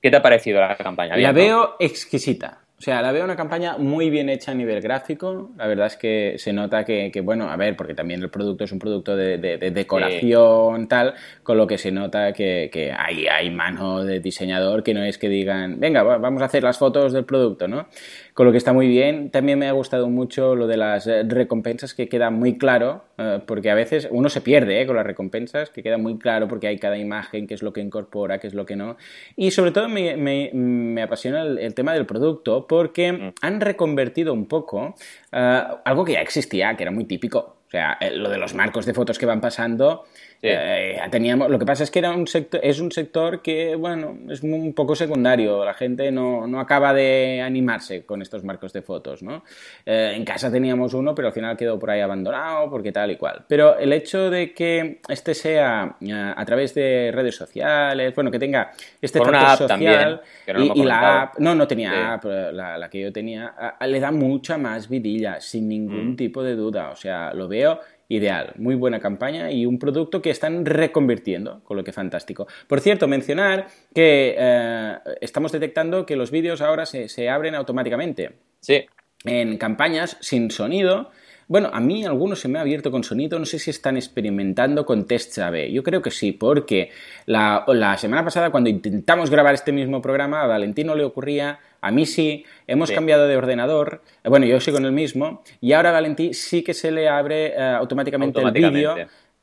¿Qué te ha parecido la campaña? La veo exquisita. O sea, la veo una campaña muy bien hecha a nivel gráfico. La verdad es que se nota que, que, bueno, a ver, porque también el producto es un producto de, de- de decoración, tal, con lo que se nota que, que hay, hay mano de diseñador, que no es que digan, venga, va- vamos a hacer las fotos del producto, ¿no? Con lo que está muy bien. También me ha gustado mucho lo de las eh, recompensas, que queda muy claro, eh, porque a veces uno se pierde eh, con las recompensas, que queda muy claro porque hay cada imagen, qué es lo que incorpora, qué es lo que no. Y sobre todo me, me- me apasiona el, el tema del producto, porque han reconvertido un poco eh, algo que ya existía, que era muy típico. O sea, lo de los marcos de fotos que van pasando, Sí. eh, teníamos, lo que pasa es que era un sector, es un sector que, bueno, es un poco secundario. La gente no, no acaba de animarse con estos marcos de fotos, ¿no? Eh, en casa teníamos uno, pero al final quedó por ahí abandonado, porque tal y cual. Pero el hecho de que este sea eh, a través de redes sociales, bueno, que tenga este Con una app también, social que no y, y la app, no, no tenía Sí. app, eh, la, la que yo tenía, a- le da mucha más vidilla, sin ningún Mm. tipo de duda. O sea, lo veo ideal, muy buena campaña y un producto que están reconvirtiendo, con lo que fantástico. Por cierto, mencionar que eh, estamos detectando que los vídeos ahora se, se abren automáticamente Sí, en campañas sin sonido. Bueno, a mí algunos se me ha abierto con sonido, no sé si están experimentando con tests AB. Yo creo que sí, porque la, la semana pasada cuando intentamos grabar este mismo programa, a Valentino le ocurría, a mí sí, hemos Sí. cambiado de ordenador, eh, bueno, yo sigo en el mismo, y ahora a Valentí sí que se le abre eh, automáticamente, el vídeo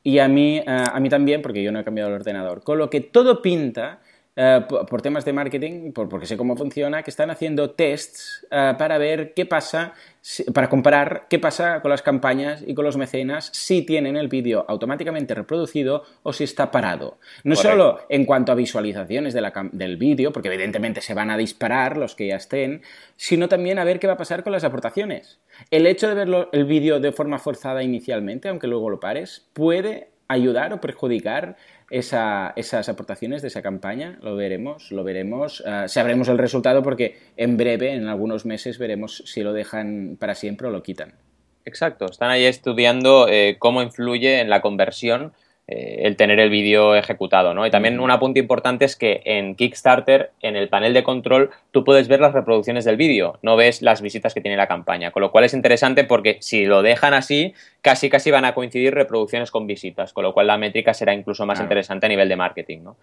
y a mí, eh, a mí también, porque yo no he cambiado el ordenador. Con lo que todo pinta, eh, por, por temas de marketing, por- porque sé cómo funciona, que están haciendo tests eh, para ver qué pasa, si- para comparar qué pasa con las campañas y con los mecenas si tienen el vídeo automáticamente reproducido o si está parado. No Correcto. solo en cuanto a visualizaciones de la cam- del vídeo, porque evidentemente se van a disparar los que ya estén, sino también a ver qué va a pasar con las aportaciones. El hecho de ver lo- el vídeo de forma forzada inicialmente, aunque luego lo pares, puede ayudar o perjudicar esa- esas aportaciones de esa campaña. Lo veremos, lo veremos. Ah, sabremos el resultado porque en breve, en algunos meses, veremos si lo dejan para siempre o lo quitan. exacto. Están ahí estudiando eh, cómo influye en la conversión eh, el tener el vídeo ejecutado, ¿no? Y también un apunte importante es que en Kickstarter, en el panel de control, tú puedes ver las reproducciones del vídeo, no ves las visitas que tiene la campaña, con lo cual es interesante porque si lo dejan así, casi casi van a coincidir reproducciones con visitas, con lo cual la métrica será incluso más Claro. interesante a nivel de marketing, ¿no?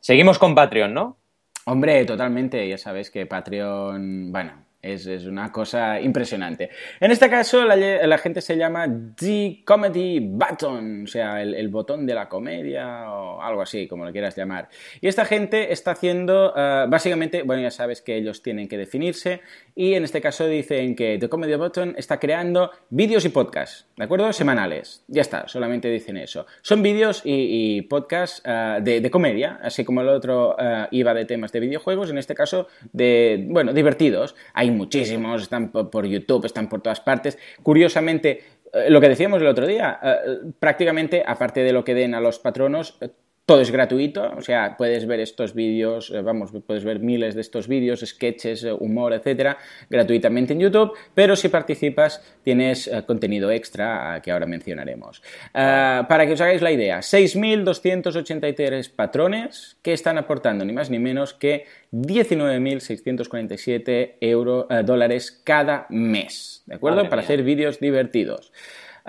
Seguimos con Patreon, ¿no? Hombre, totalmente. Ya sabes que Patreon, bueno, es, es una cosa impresionante. En este caso, la, gente se llama The Comedy Button, o sea, el, botón de la comedia o algo así, como lo quieras llamar. Y esta gente está haciendo, uh, básicamente, bueno, ya sabes que ellos tienen que definirse y en este caso dicen que The Comedy Button está creando vídeos y podcasts, ¿de acuerdo? Semanales. Ya está, solamente dicen eso. Son vídeos y, podcasts uh, de, comedia, así como el otro uh, iba de temas de videojuegos, en este caso de, bueno, divertidos. Hay muchísimos, están por, por YouTube, están por todas partes. Curiosamente, eh, lo que decíamos el otro día, eh, prácticamente, aparte de lo que den a los patronos, todo es gratuito, o sea, puedes ver estos vídeos, eh, vamos, puedes ver miles de estos vídeos, sketches, eh, humor, etcétera, gratuitamente en YouTube, pero si participas tienes eh, contenido extra que ahora mencionaremos. para que os hagáis la idea, 6.283 patrones que están aportando ni más ni menos que 19.647 dólares cada mes, ¿de acuerdo? Para hacer vídeos divertidos.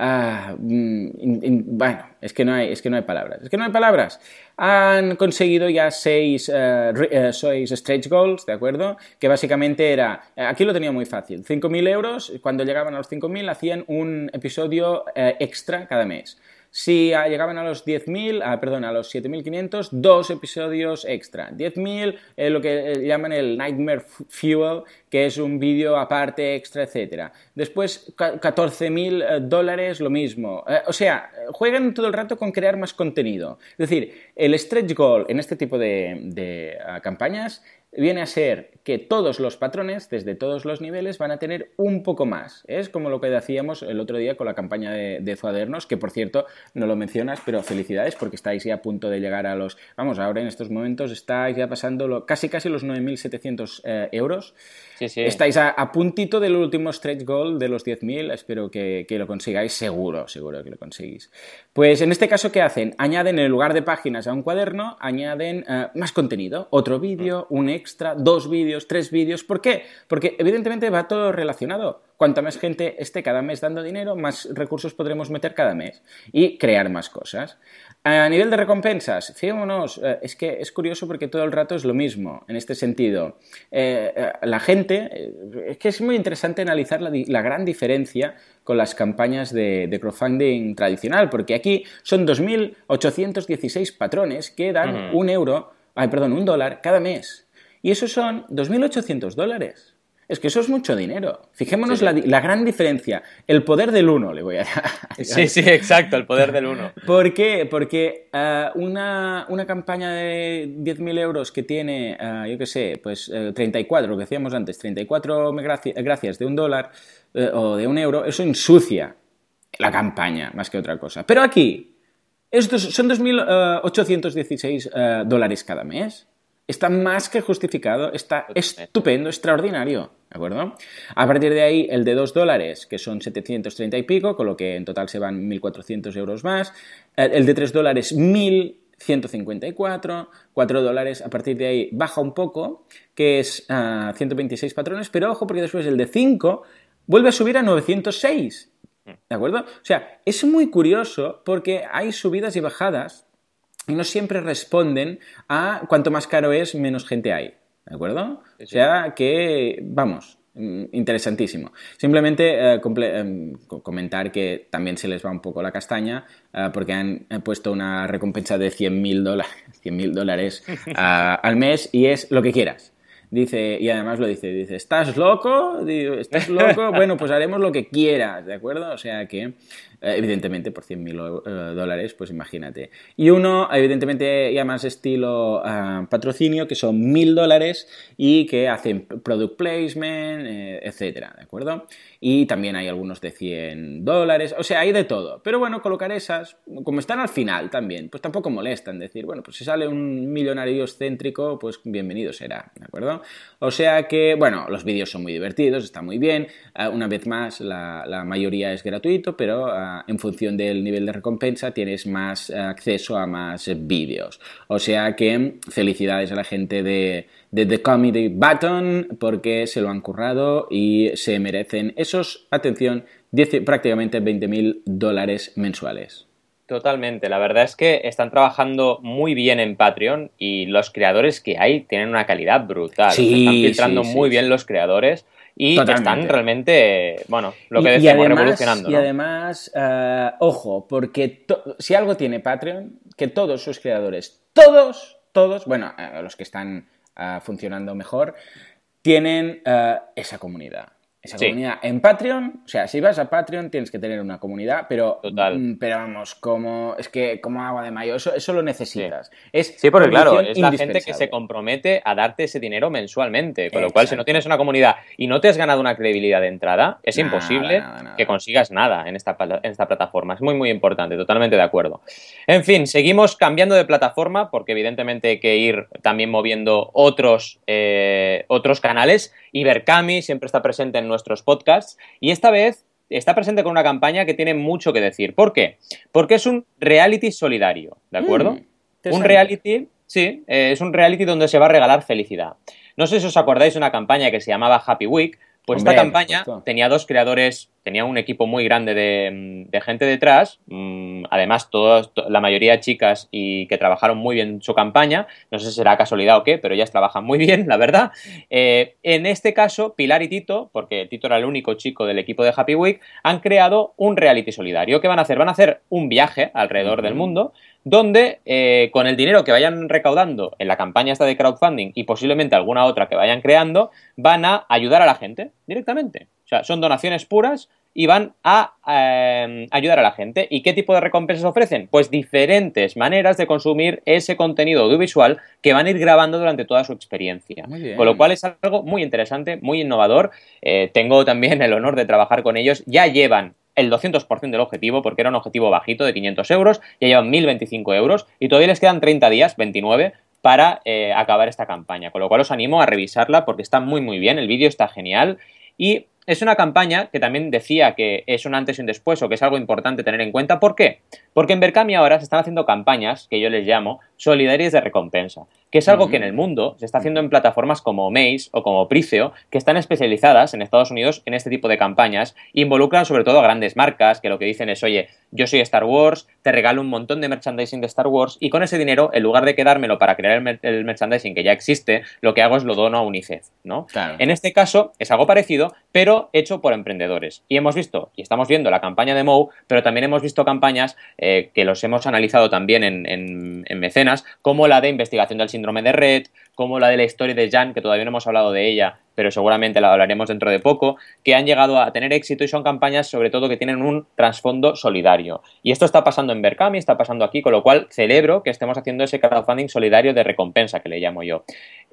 Ah, mm, bueno, es que, no hay, es que no hay palabras. Es que no hay palabras. Han conseguido ya seis, eh, eh, seis stretch goals, ¿de acuerdo? Que básicamente era, aquí lo tenía muy fácil, 5.000 euros, cuando llegaban a los 5.000 hacían un episodio eh, extra cada mes. Si llegaban a los 10.000, ah, perdón, a los 7.500, dos episodios extra. 10.000, eh, lo que eh, llaman el Nightmare Fuel, que es un vídeo aparte, extra, etc. Después, 14.000 eh, dólares, lo mismo. o sea, juegan todo el rato con crear más contenido. Es decir, el stretch goal en este tipo de, ah, campañas viene a ser que todos los patrones, desde todos los niveles, van a tener un poco más. Es como lo que decíamos el otro día con la campaña de, de Fadernos, que por cierto no lo mencionas, pero felicidades porque estáis ya a punto de llegar a los... Vamos, ahora en estos momentos estáis ya pasando casi casi los 9.700 eh, euros. Estáis a, puntito del último stretch goal de los 10.000. Espero que, lo consigáis. Seguro, seguro que lo conseguís. Pues en este caso, ¿qué hacen? Añaden en lugar de páginas a un cuaderno, añaden eh, más contenido. Otro vídeo, un extra, dos vídeos, tres vídeos. ¿Por qué? Porque evidentemente va todo relacionado. Cuanta más gente esté cada mes dando dinero, más recursos podremos meter cada mes y crear más cosas. A nivel de recompensas, fijémonos, eh, es que es curioso porque todo el rato es lo mismo en este sentido. Eh, eh, la gente, es que es muy interesante analizar la, gran diferencia con las campañas de, crowdfunding tradicional, porque aquí son 2.816 patrones que dan un euro, ay, perdón, un dólar cada mes. Y esos son 2.800 dólares. Es que eso es mucho dinero. Fijémonos La, gran diferencia. El poder del uno, le voy a Sí, sí, exacto, el poder del uno. ¿Por qué? Porque eh, una, campaña de 10.000 euros que tiene, eh, yo qué sé, pues 34, eh, lo que decíamos antes, 34 gracias de un dólar o de un euro, eso ensucia la campaña más que otra cosa. Pero aquí, estos son 2.816 dólares cada mes. Está más que justificado, está estupendo, extraordinario. ¿De acuerdo? A partir de ahí, el de 2 dólares, que son 730 y pico, con lo que en total se van 1.400 euros más. El de 3 dólares, 1.154. 4 dólares, a partir de ahí baja un poco, que es 126 ah, patrones, pero ojo, porque después el de 5 vuelve a subir a 906. ¿De acuerdo? O sea, es muy curioso porque hay subidas y bajadas y no siempre responden a cuanto más caro es, menos gente hay. ¿De acuerdo? O sea que, vamos, mm, interesantísimo. Simplemente eh, em, comentar que también se les va un poco la castaña eh, porque han puesto una recompensa de 100.000 dólares, 100 dólares al mes y es lo que quieras. Dice, y además lo dice, dice, ¿estás loco? ¿Estás loco? Bueno, pues haremos lo que quieras, ¿de acuerdo? O sea que eh, evidentemente por 100.000 eh, dólares, pues imagínate. Y uno, evidentemente, ya más estilo ah, patrocinio, que son 1.000 dólares y que hacen product placement, eh, etcétera, ¿de acuerdo? Y también hay algunos de 100 dólares, o sea, hay de todo. Pero bueno, colocar esas, como están al final también, pues tampoco molestan decir, bueno, pues si sale un millonario excéntrico, pues bienvenido será, ¿de acuerdo? O sea que, bueno, los vídeos son muy divertidos, está muy bien. Ah, una vez más, la, la mayoría es gratuito, pero ah, en función del nivel de recompensa tienes más acceso a más vídeos. O sea que felicidades a la gente de, The Comedy Button porque se lo han currado y se merecen esos, atención, prácticamente 20.000 dólares mensuales. Totalmente, la verdad es que están trabajando muy bien en Patreon y los creadores que hay tienen una calidad brutal. están filtrando muy bien los creadores y están realmente, bueno, lo que decimos, revolucionando. Y además, eh, ojo, porque si algo tiene Patreon, que todos sus creadores, todos, todos, bueno, eh, los que están eh, funcionando mejor, tienen esa comunidad. Esa comunidad. En Patreon, o sea, si vas a Patreon tienes que tener una comunidad, pero, Total. mm, pero vamos, como es que como agua de mayo, eso, eso lo necesitas. Es Sí, porque claro, es la gente que se compromete a darte ese dinero mensualmente. Con lo cual, si no tienes una comunidad y no te has ganado una credibilidad de entrada, es Nada, imposible nada, nada. que consigas nada en esta, en esta plataforma. Es muy, muy importante, totalmente de acuerdo. En fin, seguimos cambiando de plataforma porque evidentemente hay que ir también moviendo otros, eh, otros canales. Ibercami siempre está presente en nuestros podcasts y esta vez está presente con una campaña que tiene mucho que decir. ¿Por qué? Porque es un reality solidario, ¿de acuerdo? Mm, un reality, sí, eh, es un reality donde se va a regalar felicidad. No sé si os acordáis de una campaña que se llamaba Happy Week. Pues Hombre, esta campaña supuesto. tenía dos creadores, tenía un equipo muy grande de, de gente detrás, mm, además todos, to- la mayoría chicas y que trabajaron muy bien su campaña, no sé si será casualidad o qué, pero ellas trabajan muy bien, la verdad. Eh, en este caso, Pilar y Tito, porque Tito era el único chico del equipo de Happy Week, han creado un reality solidario. ¿Qué van a hacer? Van a hacer un viaje alrededor del mundo donde eh, con el dinero que vayan recaudando en la campaña esta de crowdfunding y posiblemente alguna otra que vayan creando, van a ayudar a la gente directamente. O sea, son donaciones puras y van a eh, ayudar a la gente. ¿Y qué tipo de recompensas ofrecen? Pues diferentes maneras de consumir ese contenido audiovisual que van a ir grabando durante toda su experiencia. Con lo cual es algo muy interesante, muy innovador. Eh, tengo también el honor de trabajar con ellos. Ya llevan el 200% del objetivo, porque era un objetivo bajito de 500 euros, ya llevan 1025 euros y todavía les quedan 30 días, 29, para eh, acabar esta campaña. Con lo cual os animo a revisarla porque está muy muy bien, el vídeo está genial y es una campaña que también decía que es un antes y un después o que es algo importante tener en cuenta. ¿Por qué? Porque en Berkami ahora se están haciendo campañas que yo les llamo solidarias de recompensa, que es algo que en el mundo se está haciendo en plataformas como Maze o como Priceo, que están especializadas en Estados Unidos en este tipo de campañas, involucran sobre todo a grandes marcas que lo que dicen es, oye, yo soy Star Wars, te regalo un montón de merchandising de Star Wars y con ese dinero, en lugar de quedármelo para crear el, mer- el merchandising que ya existe, lo que hago es lo dono a UNICEF, ¿no? Claro. En este caso es algo parecido, pero hecho por emprendedores. Y hemos visto, y estamos viendo la campaña de Mou, pero también hemos visto campañas eh, que los hemos analizado también en, en- en mecenas, como la de investigación del síndrome de Red, como la de la historia de Jan, que todavía no hemos hablado de ella, pero seguramente la hablaremos dentro de poco, que han llegado a tener éxito y son campañas sobre todo que tienen un trasfondo solidario. Y esto está pasando en Berkami, está pasando aquí, con lo cual celebro que estemos haciendo ese crowdfunding solidario de recompensa que le llamo yo.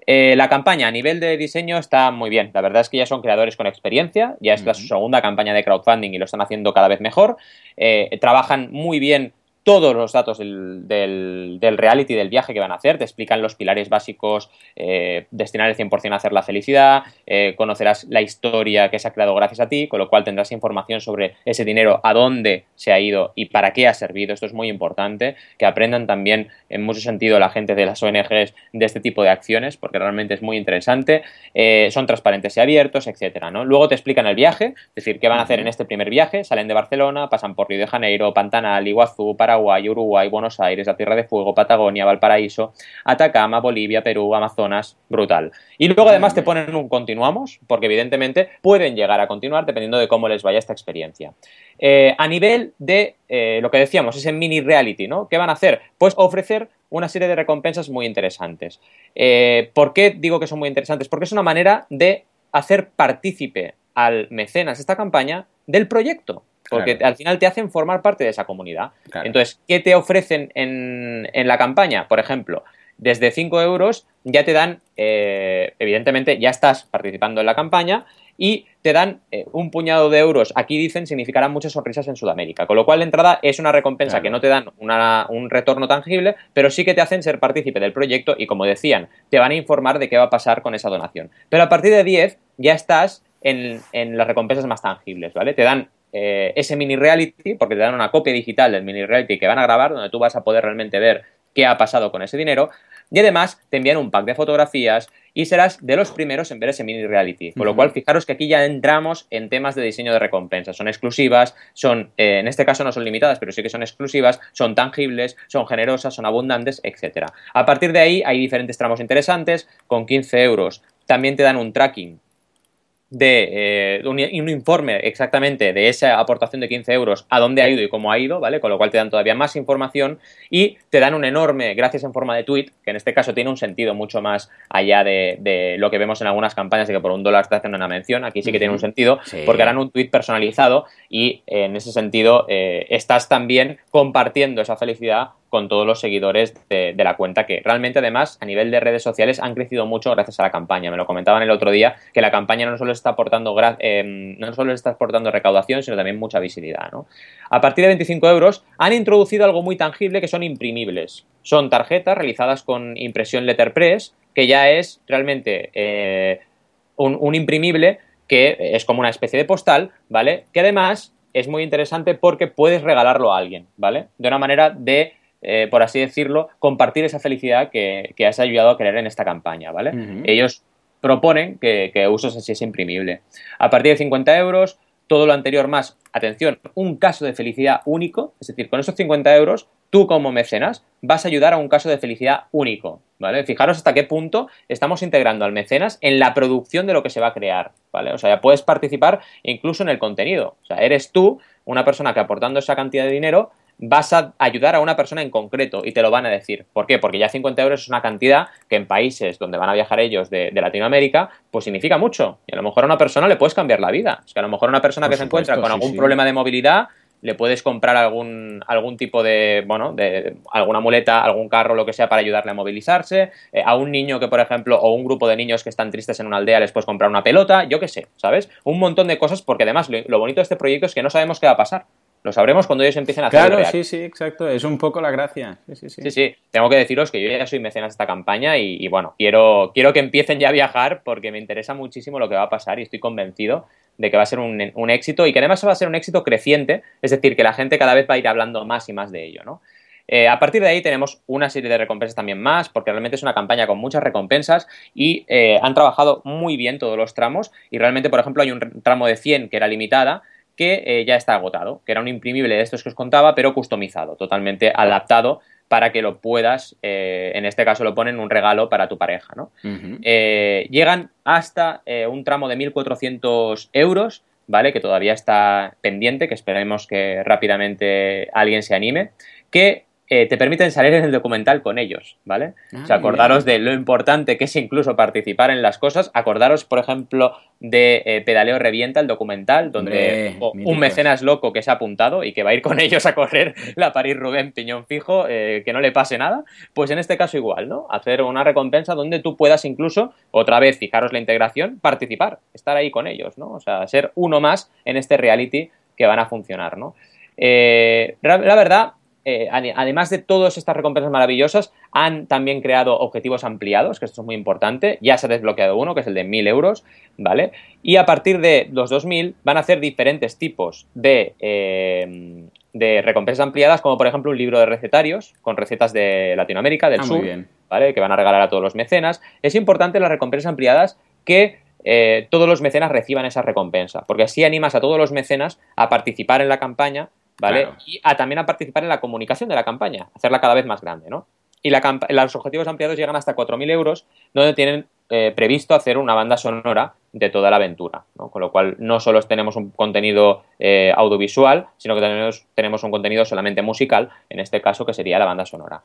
Eh, la campaña a nivel de diseño está muy bien. La verdad es que ya son creadores con experiencia, ya es la Ujú. segunda campaña de crowdfunding y lo están haciendo cada vez mejor. Eh, trabajan muy bien todos los datos del, del- del reality, del viaje que van a hacer, te explican los pilares básicos, eh, destinar el 100% a hacer la felicidad, eh, conocerás la historia que se ha creado gracias a ti, con lo cual tendrás información sobre ese dinero, a dónde se ha ido y para qué ha servido. Esto es muy importante, que aprendan también en mucho sentido la gente de las ONGs de este tipo de acciones, porque realmente es muy interesante. Eh, son transparentes y abiertos, etcétera, ¿no? Luego te explican el viaje, es decir, qué van a hacer en este primer viaje. Salen de Barcelona, pasan por Río de Janeiro, Pantanal, Iguazú, Paraguay, Uruguay, Buenos Aires, la Tierra de Fuego, Patagonia, Valparaíso, Atacama, Bolivia, Perú, Amazonas, brutal. Y luego además te ponen un continuamos, porque evidentemente pueden llegar a continuar dependiendo de cómo les vaya esta experiencia. Eh, a nivel de eh, lo que decíamos, ese mini reality, ¿no? ¿Qué van a hacer? Pues ofrecer una serie de recompensas muy interesantes. Eh, ¿Por qué digo que son muy interesantes? Porque es una manera de hacer partícipe al mecenas esta campaña del proyecto. Porque Claro. al final te hacen formar parte de esa comunidad. Claro. Entonces, ¿qué te ofrecen en, en la campaña? Por ejemplo, desde 5 euros ya te dan, eh, evidentemente, ya estás participando en la campaña y te dan eh, un puñado de euros. Aquí dicen significarán muchas sonrisas en Sudamérica. Con lo cual, de entrada, es una recompensa Claro. que no te dan una- un retorno tangible, pero sí que te hacen ser partícipe del proyecto y, como decían, te van a informar de qué va a pasar con esa donación. Pero a partir de 10 ya estás en, en las recompensas más tangibles, ¿vale? Te dan eh, ese mini reality, porque te dan una copia digital del mini reality que van a grabar, donde tú vas a poder realmente ver qué ha pasado con ese dinero. Y además te envían un pack de fotografías y serás de los primeros en ver ese mini reality. Con lo cual, fijaros que aquí ya entramos en temas de diseño de recompensas. Son exclusivas, son, eh, en este caso no son limitadas, pero sí que son exclusivas, son tangibles, son generosas, son abundantes, etc. A partir de ahí hay diferentes tramos interesantes. Con 15 euros también te dan un tracking de eh, un, informe exactamente de esa aportación de 15 euros, a dónde ha ido y cómo ha ido, ¿vale? Con lo cual te dan todavía más información y te dan un enorme, gracias en forma de tweet, que en este caso tiene un sentido mucho más allá de, lo que vemos en algunas campañas de que por un dólar te hacen una mención, aquí sí que tiene un sentido, porque harán un tweet personalizado y en ese sentido eh, estás también compartiendo esa felicidad con todos los seguidores de, la cuenta, que realmente además a nivel de redes sociales han crecido mucho gracias a la campaña. Me lo comentaban el otro día, que la campaña no solo está aportando, eh, no solo está aportando recaudación, sino también mucha visibilidad. A partir de 25 euros han introducido algo muy tangible que son imprimibles. Son tarjetas realizadas con impresión letterpress, que ya es realmente eh, un, un imprimible que es como una especie de postal, ¿vale? Que además es muy interesante porque puedes regalarlo a alguien, ¿vale? De una manera de eh, por así decirlo, compartir esa felicidad que, has ayudado a crear en esta campaña, ¿vale? Ellos proponen que, que uses así es imprimible. A partir de 50 euros, todo lo anterior más, atención, un caso de felicidad único, es decir, con esos 50 euros, tú como mecenas vas a ayudar a un caso de felicidad único, ¿vale? Fijaros hasta qué punto estamos integrando al mecenas en la producción de lo que se va a crear, ¿vale? O sea, ya puedes participar incluso en el contenido, o sea, eres tú una persona que aportando esa cantidad de dinero vas a ayudar a una persona en concreto y te lo van a decir. ¿Por qué? Porque ya 50 euros es una cantidad que en países donde van a viajar ellos de, Latinoamérica, pues significa mucho. Y a lo mejor a una persona le puedes cambiar la vida. Es que a lo mejor a una persona que se encuentra con algún problema de movilidad le puedes comprar algún, algún tipo de, bueno, de alguna muleta, algún carro, lo que sea, para ayudarle a movilizarse. Eh, a un niño que, por ejemplo, o un grupo de niños que están tristes en una aldea, les puedes comprar una pelota, yo qué sé, ¿sabes? Un montón de cosas, porque además lo bonito de este proyecto es que no sabemos qué va a pasar. Lo sabremos cuando ellos empiecen a hacer Claro, sí, sí, exacto. Es un poco la gracia. Sí, sí, sí. Tengo que deciros que yo ya soy mecenas de esta campaña y, bueno, quiero, quiero que empiecen ya a viajar porque me interesa muchísimo lo que va a pasar y estoy convencido de que va a ser un, éxito y que además va a ser un éxito creciente, es decir, que la gente cada vez va a ir hablando más y más de ello, ¿no? Eh, a partir de ahí tenemos una serie de recompensas también más, porque realmente es una campaña con muchas recompensas y eh, han trabajado muy bien todos los tramos y realmente, por ejemplo, hay un tramo de 100 que era limitada que eh, ya está agotado, que era un imprimible de estos que os contaba, pero customizado, totalmente adaptado para que lo puedas, eh, en este caso lo ponen un regalo para tu pareja. ¿no? Eh, llegan hasta un tramo de 1.400 euros, ¿vale? Que todavía está pendiente, que esperemos que rápidamente alguien se anime, que eh, te permiten salir en el documental con ellos, ¿vale? o sea, ah, acordaros de lo importante que es incluso participar en las cosas. Acordaros, por ejemplo, de eh, Pedaleo Revienta, el documental, donde un mecenas loco que se ha apuntado y que va a ir con ellos a correr la París-Rubén piñón fijo, eh, que no le pase nada. Pues en este caso igual, ¿no? Hacer una recompensa donde tú puedas incluso, otra vez, fijaros la integración, participar, estar ahí con ellos, ¿no? O sea, ser uno más en este reality que van a funcionar, ¿no? la verdad, eh, además de todas estas recompensas maravillosas, han también creado objetivos ampliados, que esto es muy importante. Ya se ha desbloqueado uno, que es el de 1000 euros, ¿vale? Y a partir de los 2000 van a hacer diferentes tipos de, eh, de recompensas ampliadas, como por ejemplo un libro de recetarios con recetas de Latinoamérica, del ah, sur, ¿vale? Que van a regalar a todos los mecenas. Es importante las recompensas ampliadas que eh, todos los mecenas reciban esa recompensa, porque así animas a todos los mecenas a participar en la campaña ¿vale? Y a, también a participar en la comunicación de la campaña, hacerla cada vez más grande, ¿no? Y los objetivos ampliados llegan hasta 4.000 euros, donde tienen eh, previsto hacer una banda sonora de toda la aventura, ¿no? Con lo cual no solo tenemos un contenido eh, audiovisual, sino que también tenemos un contenido solamente musical, en este caso que sería la banda sonora.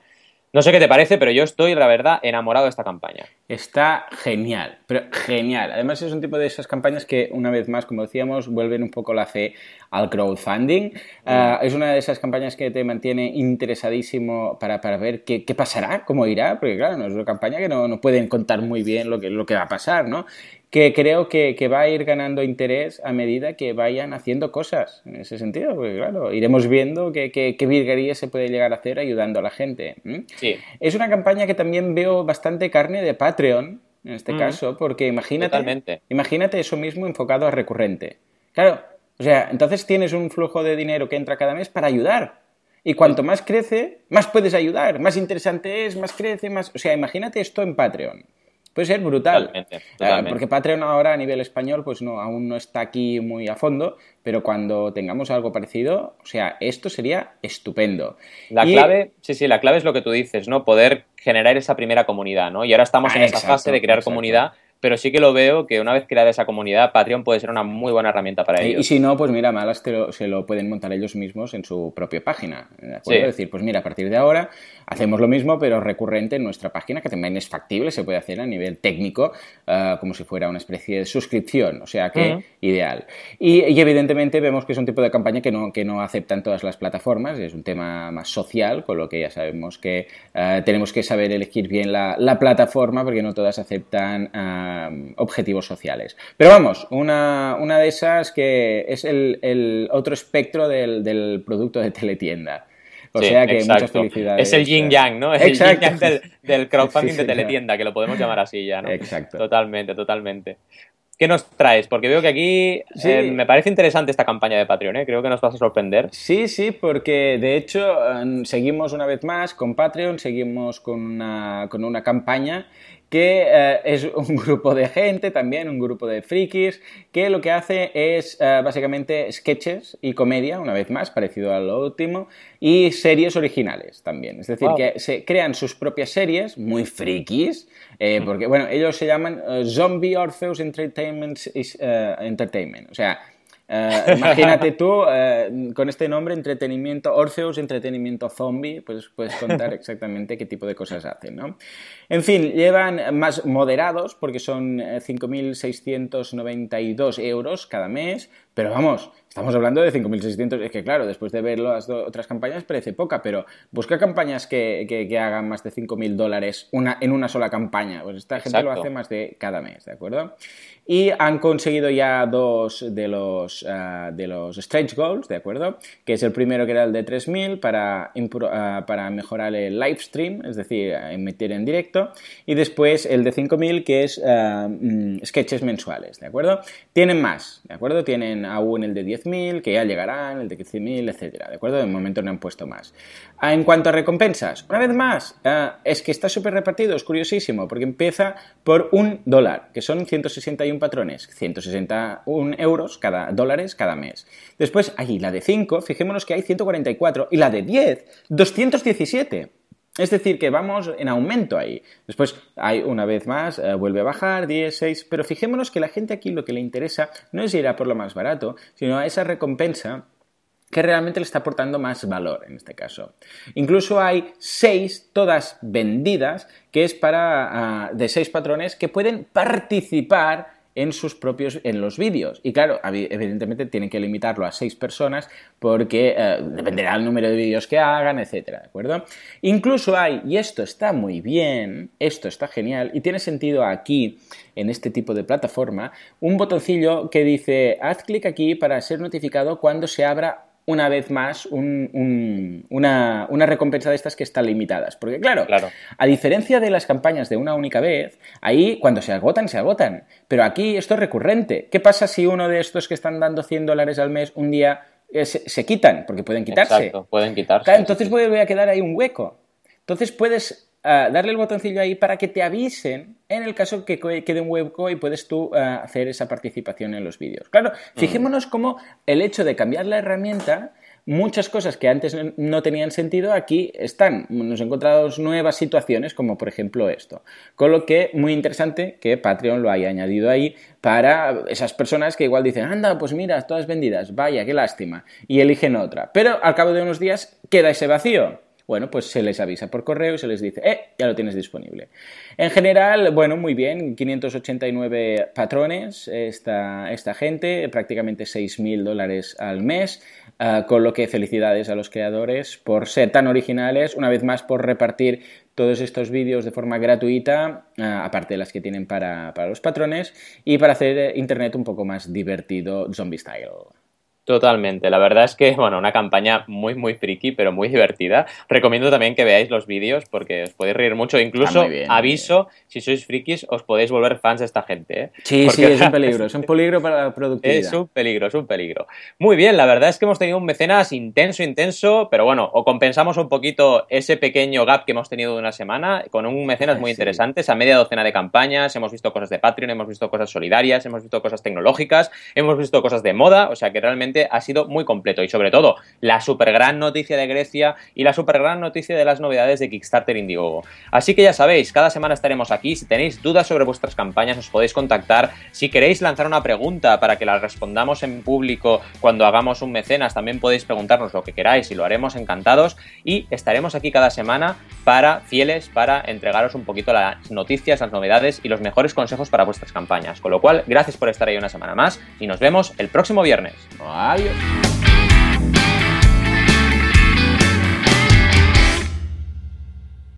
No sé qué te parece, pero yo estoy, la verdad, enamorado de esta campaña. Está genial, pero genial. Además es un tipo de esas campañas que, una vez más, como decíamos, vuelven un poco la fe al crowdfunding. Mm. Es una de esas campañas que te mantiene interesadísimo para, ver qué, pasará, cómo irá, porque claro, no es una campaña que no, no pueden contar muy bien lo que, lo que va a pasar, ¿no? que creo que, va a ir ganando interés a medida que vayan haciendo cosas en ese sentido, porque claro, iremos viendo qué, qué, virguería se puede llegar a hacer ayudando a la gente. Sí. Es una campaña que también veo bastante carne de Patreon, en este mm. caso, porque imagínate, imagínate eso mismo enfocado a recurrente. Claro, o sea, entonces tienes un flujo de dinero que entra cada mes para ayudar. Y cuanto más crece, más puedes ayudar, más interesante es, más crece, más... O sea, imagínate esto en Patreon. Puede ser brutal. Totalmente, porque Patreon ahora a nivel español, pues no, aún no está aquí muy a fondo, pero cuando tengamos algo parecido, o sea, esto sería estupendo. La clave, sí, sí, la clave es lo que tú dices, ¿no? Poder generar esa primera comunidad, ¿no? Y ahora estamos en esa fase de crear comunidad pero sí que lo veo que una vez creada esa comunidad, Patreon puede ser una muy buena herramienta para ellos. Y si no, pues mira, Malas se lo pueden montar ellos mismos en su propia página. ¿de acuerdo? Es decir, pues mira, a partir de ahora hacemos lo mismo, pero recurrente en nuestra página, que también es factible, se puede hacer a nivel técnico, ah, como si fuera una especie de suscripción, o sea que ideal. Y, evidentemente vemos que es un tipo de campaña que no, que no aceptan todas las plataformas, es un tema más social, con lo que ya sabemos que ah, tenemos que saber elegir bien la, plataforma, porque no todas aceptan ah, objetivos sociales. Pero vamos, una, una, de esas que es el, el otro espectro del, del producto de teletienda. O sea que muchas felicidades. Es el yin yang, ¿no? Es el yin yang del, crowdfunding de teletienda, que lo podemos llamar así ya, ¿no? Exacto. Totalmente, totalmente. ¿Qué nos traes? Porque veo que aquí eh, me parece interesante esta campaña de Patreon, ¿eh? creo que nos vas a sorprender. Sí, sí, porque de hecho seguimos una vez más con Patreon, seguimos con una, con una campaña que eh, es un grupo de gente también, un grupo de frikis, que lo que hace es eh, básicamente sketches y comedia, una vez más, parecido a lo último, y series originales también. Es decir, que se crean sus propias series, muy frikis, eh, porque, bueno, ellos se llaman Zombie Orpheus Entertainment, Entertainment. O sea, imagínate tú, con este nombre, entretenimiento Orpheus, entretenimiento zombie, pues puedes contar exactamente qué tipo de cosas hacen, ¿no? En fin, llevan más moderados, porque son 5.692 eh, euros cada mes, pero vamos, estamos hablando de 5.600, es que claro, después de ver las otras campañas parece poca, pero busca campañas que, que, hagan más de 5.000 dólares una, en una sola campaña, pues esta gente lo hace más de cada mes, ¿de acuerdo? Y han conseguido ya dos de los, ah, de los stretch goals, ¿de acuerdo? Que es el primero que era el de 3.000 para, ah, para mejorar el live stream, es decir, emitir en directo. Y después el de 5.000 que es ah, mm, sketches mensuales, ¿de acuerdo? Tienen más, ¿de acuerdo? Tienen aún el de 10.000, que ya llegarán, el de 15.000, etcétera, ¿de acuerdo? De momento no han puesto más. En cuanto a recompensas, una vez más, es que está súper repartido, es curiosísimo, porque empieza por un dólar, que son 161 patrones, 161 euros cada dólares cada mes. Después, ahí la de 5, fijémonos que hay 144 y la de 10, 217. Es decir, que vamos en aumento ahí. Después, hay una vez más, eh, vuelve a bajar, 10, 6, pero fijémonos que la gente aquí lo que le interesa no es ir a por lo más barato, sino a esa recompensa que realmente le está aportando más valor en este caso. Incluso hay seis, todas vendidas, que es para ah, de seis patrones que pueden participar en sus propios en los vídeos. Y claro evidentemente tienen que limitarlo a seis personas porque eh, dependerá del número de vídeos que hagan etcétera de acuerdo incluso hay y esto está muy bien esto está genial y tiene sentido aquí en este tipo de plataforma un botoncillo que dice haz clic aquí para ser notificado cuando se abra una vez más una, recompensa de estas que están limitadas. Porque claro, claro, a diferencia de las campañas de una única vez, ahí cuando se agotan, se agotan. Pero aquí esto es recurrente. ¿Qué pasa si uno de estos que están dando 100 dólares al mes un día eh, se, quitan? Porque pueden quitarse. Exacto, pueden quitarse. entonces vuelve a quedar ahí un hueco. Entonces puedes darle el botoncillo ahí para que te avisen en el caso que quede un hueco y puedes tú hacer esa participación en los vídeos. Claro, mm. fijémonos cómo el hecho de cambiar la herramienta muchas cosas que antes no tenían sentido aquí están. Nos encontramos nuevas situaciones, como por ejemplo esto. Con lo que, muy interesante que Patreon lo haya añadido ahí para esas personas que igual dicen, anda, pues mira, todas vendidas, vaya, qué lástima, y eligen otra. Pero al cabo de unos días queda ese vacío bueno, pues se les avisa por correo y se les dice, eh, ya lo tienes disponible. En general, bueno, muy bien, 589 patrones esta, esta gente, prácticamente 6.000 dólares al mes, ah, con lo que felicidades a los creadores por ser tan originales, una vez más por repartir todos estos vídeos de forma gratuita, ah, aparte de las que tienen para, para los patrones, y para hacer Internet un poco más divertido, zombie style. Totalmente. La verdad es que, bueno, una campaña muy, muy friki, pero muy divertida. Recomiendo también que veáis los vídeos porque os podéis reír mucho. Incluso, aviso, si sois frikis, os podéis volver fans de esta gente. ¿eh? Sí, sí, es un peligro. Es un peligro para la productividad. Es un peligro, es un peligro. Muy bien, la verdad es que hemos tenido un mecenas intenso, intenso, pero bueno, o compensamos un poquito ese pequeño gap que hemos tenido de una semana con un mecenas muy interesante, a media docena de campañas. Hemos visto cosas de Patreon, hemos visto cosas solidarias, hemos visto cosas tecnológicas, hemos visto cosas de moda, o sea que realmente ha sido muy completo y sobre todo la super gran noticia de Grecia y la super gran noticia de las novedades de Kickstarter Indiegogo. Así que ya sabéis, cada semana estaremos aquí. Si tenéis dudas sobre vuestras campañas, os podéis contactar. Si queréis lanzar una pregunta para que la respondamos en público cuando hagamos un mecenas, también podéis preguntarnos lo que queráis y lo haremos encantados. Y estaremos aquí cada semana para fieles, para entregaros un poquito las noticias, las novedades y los mejores consejos para vuestras campañas. Con lo cual, gracias por estar ahí una semana más y nos vemos el próximo viernes. área.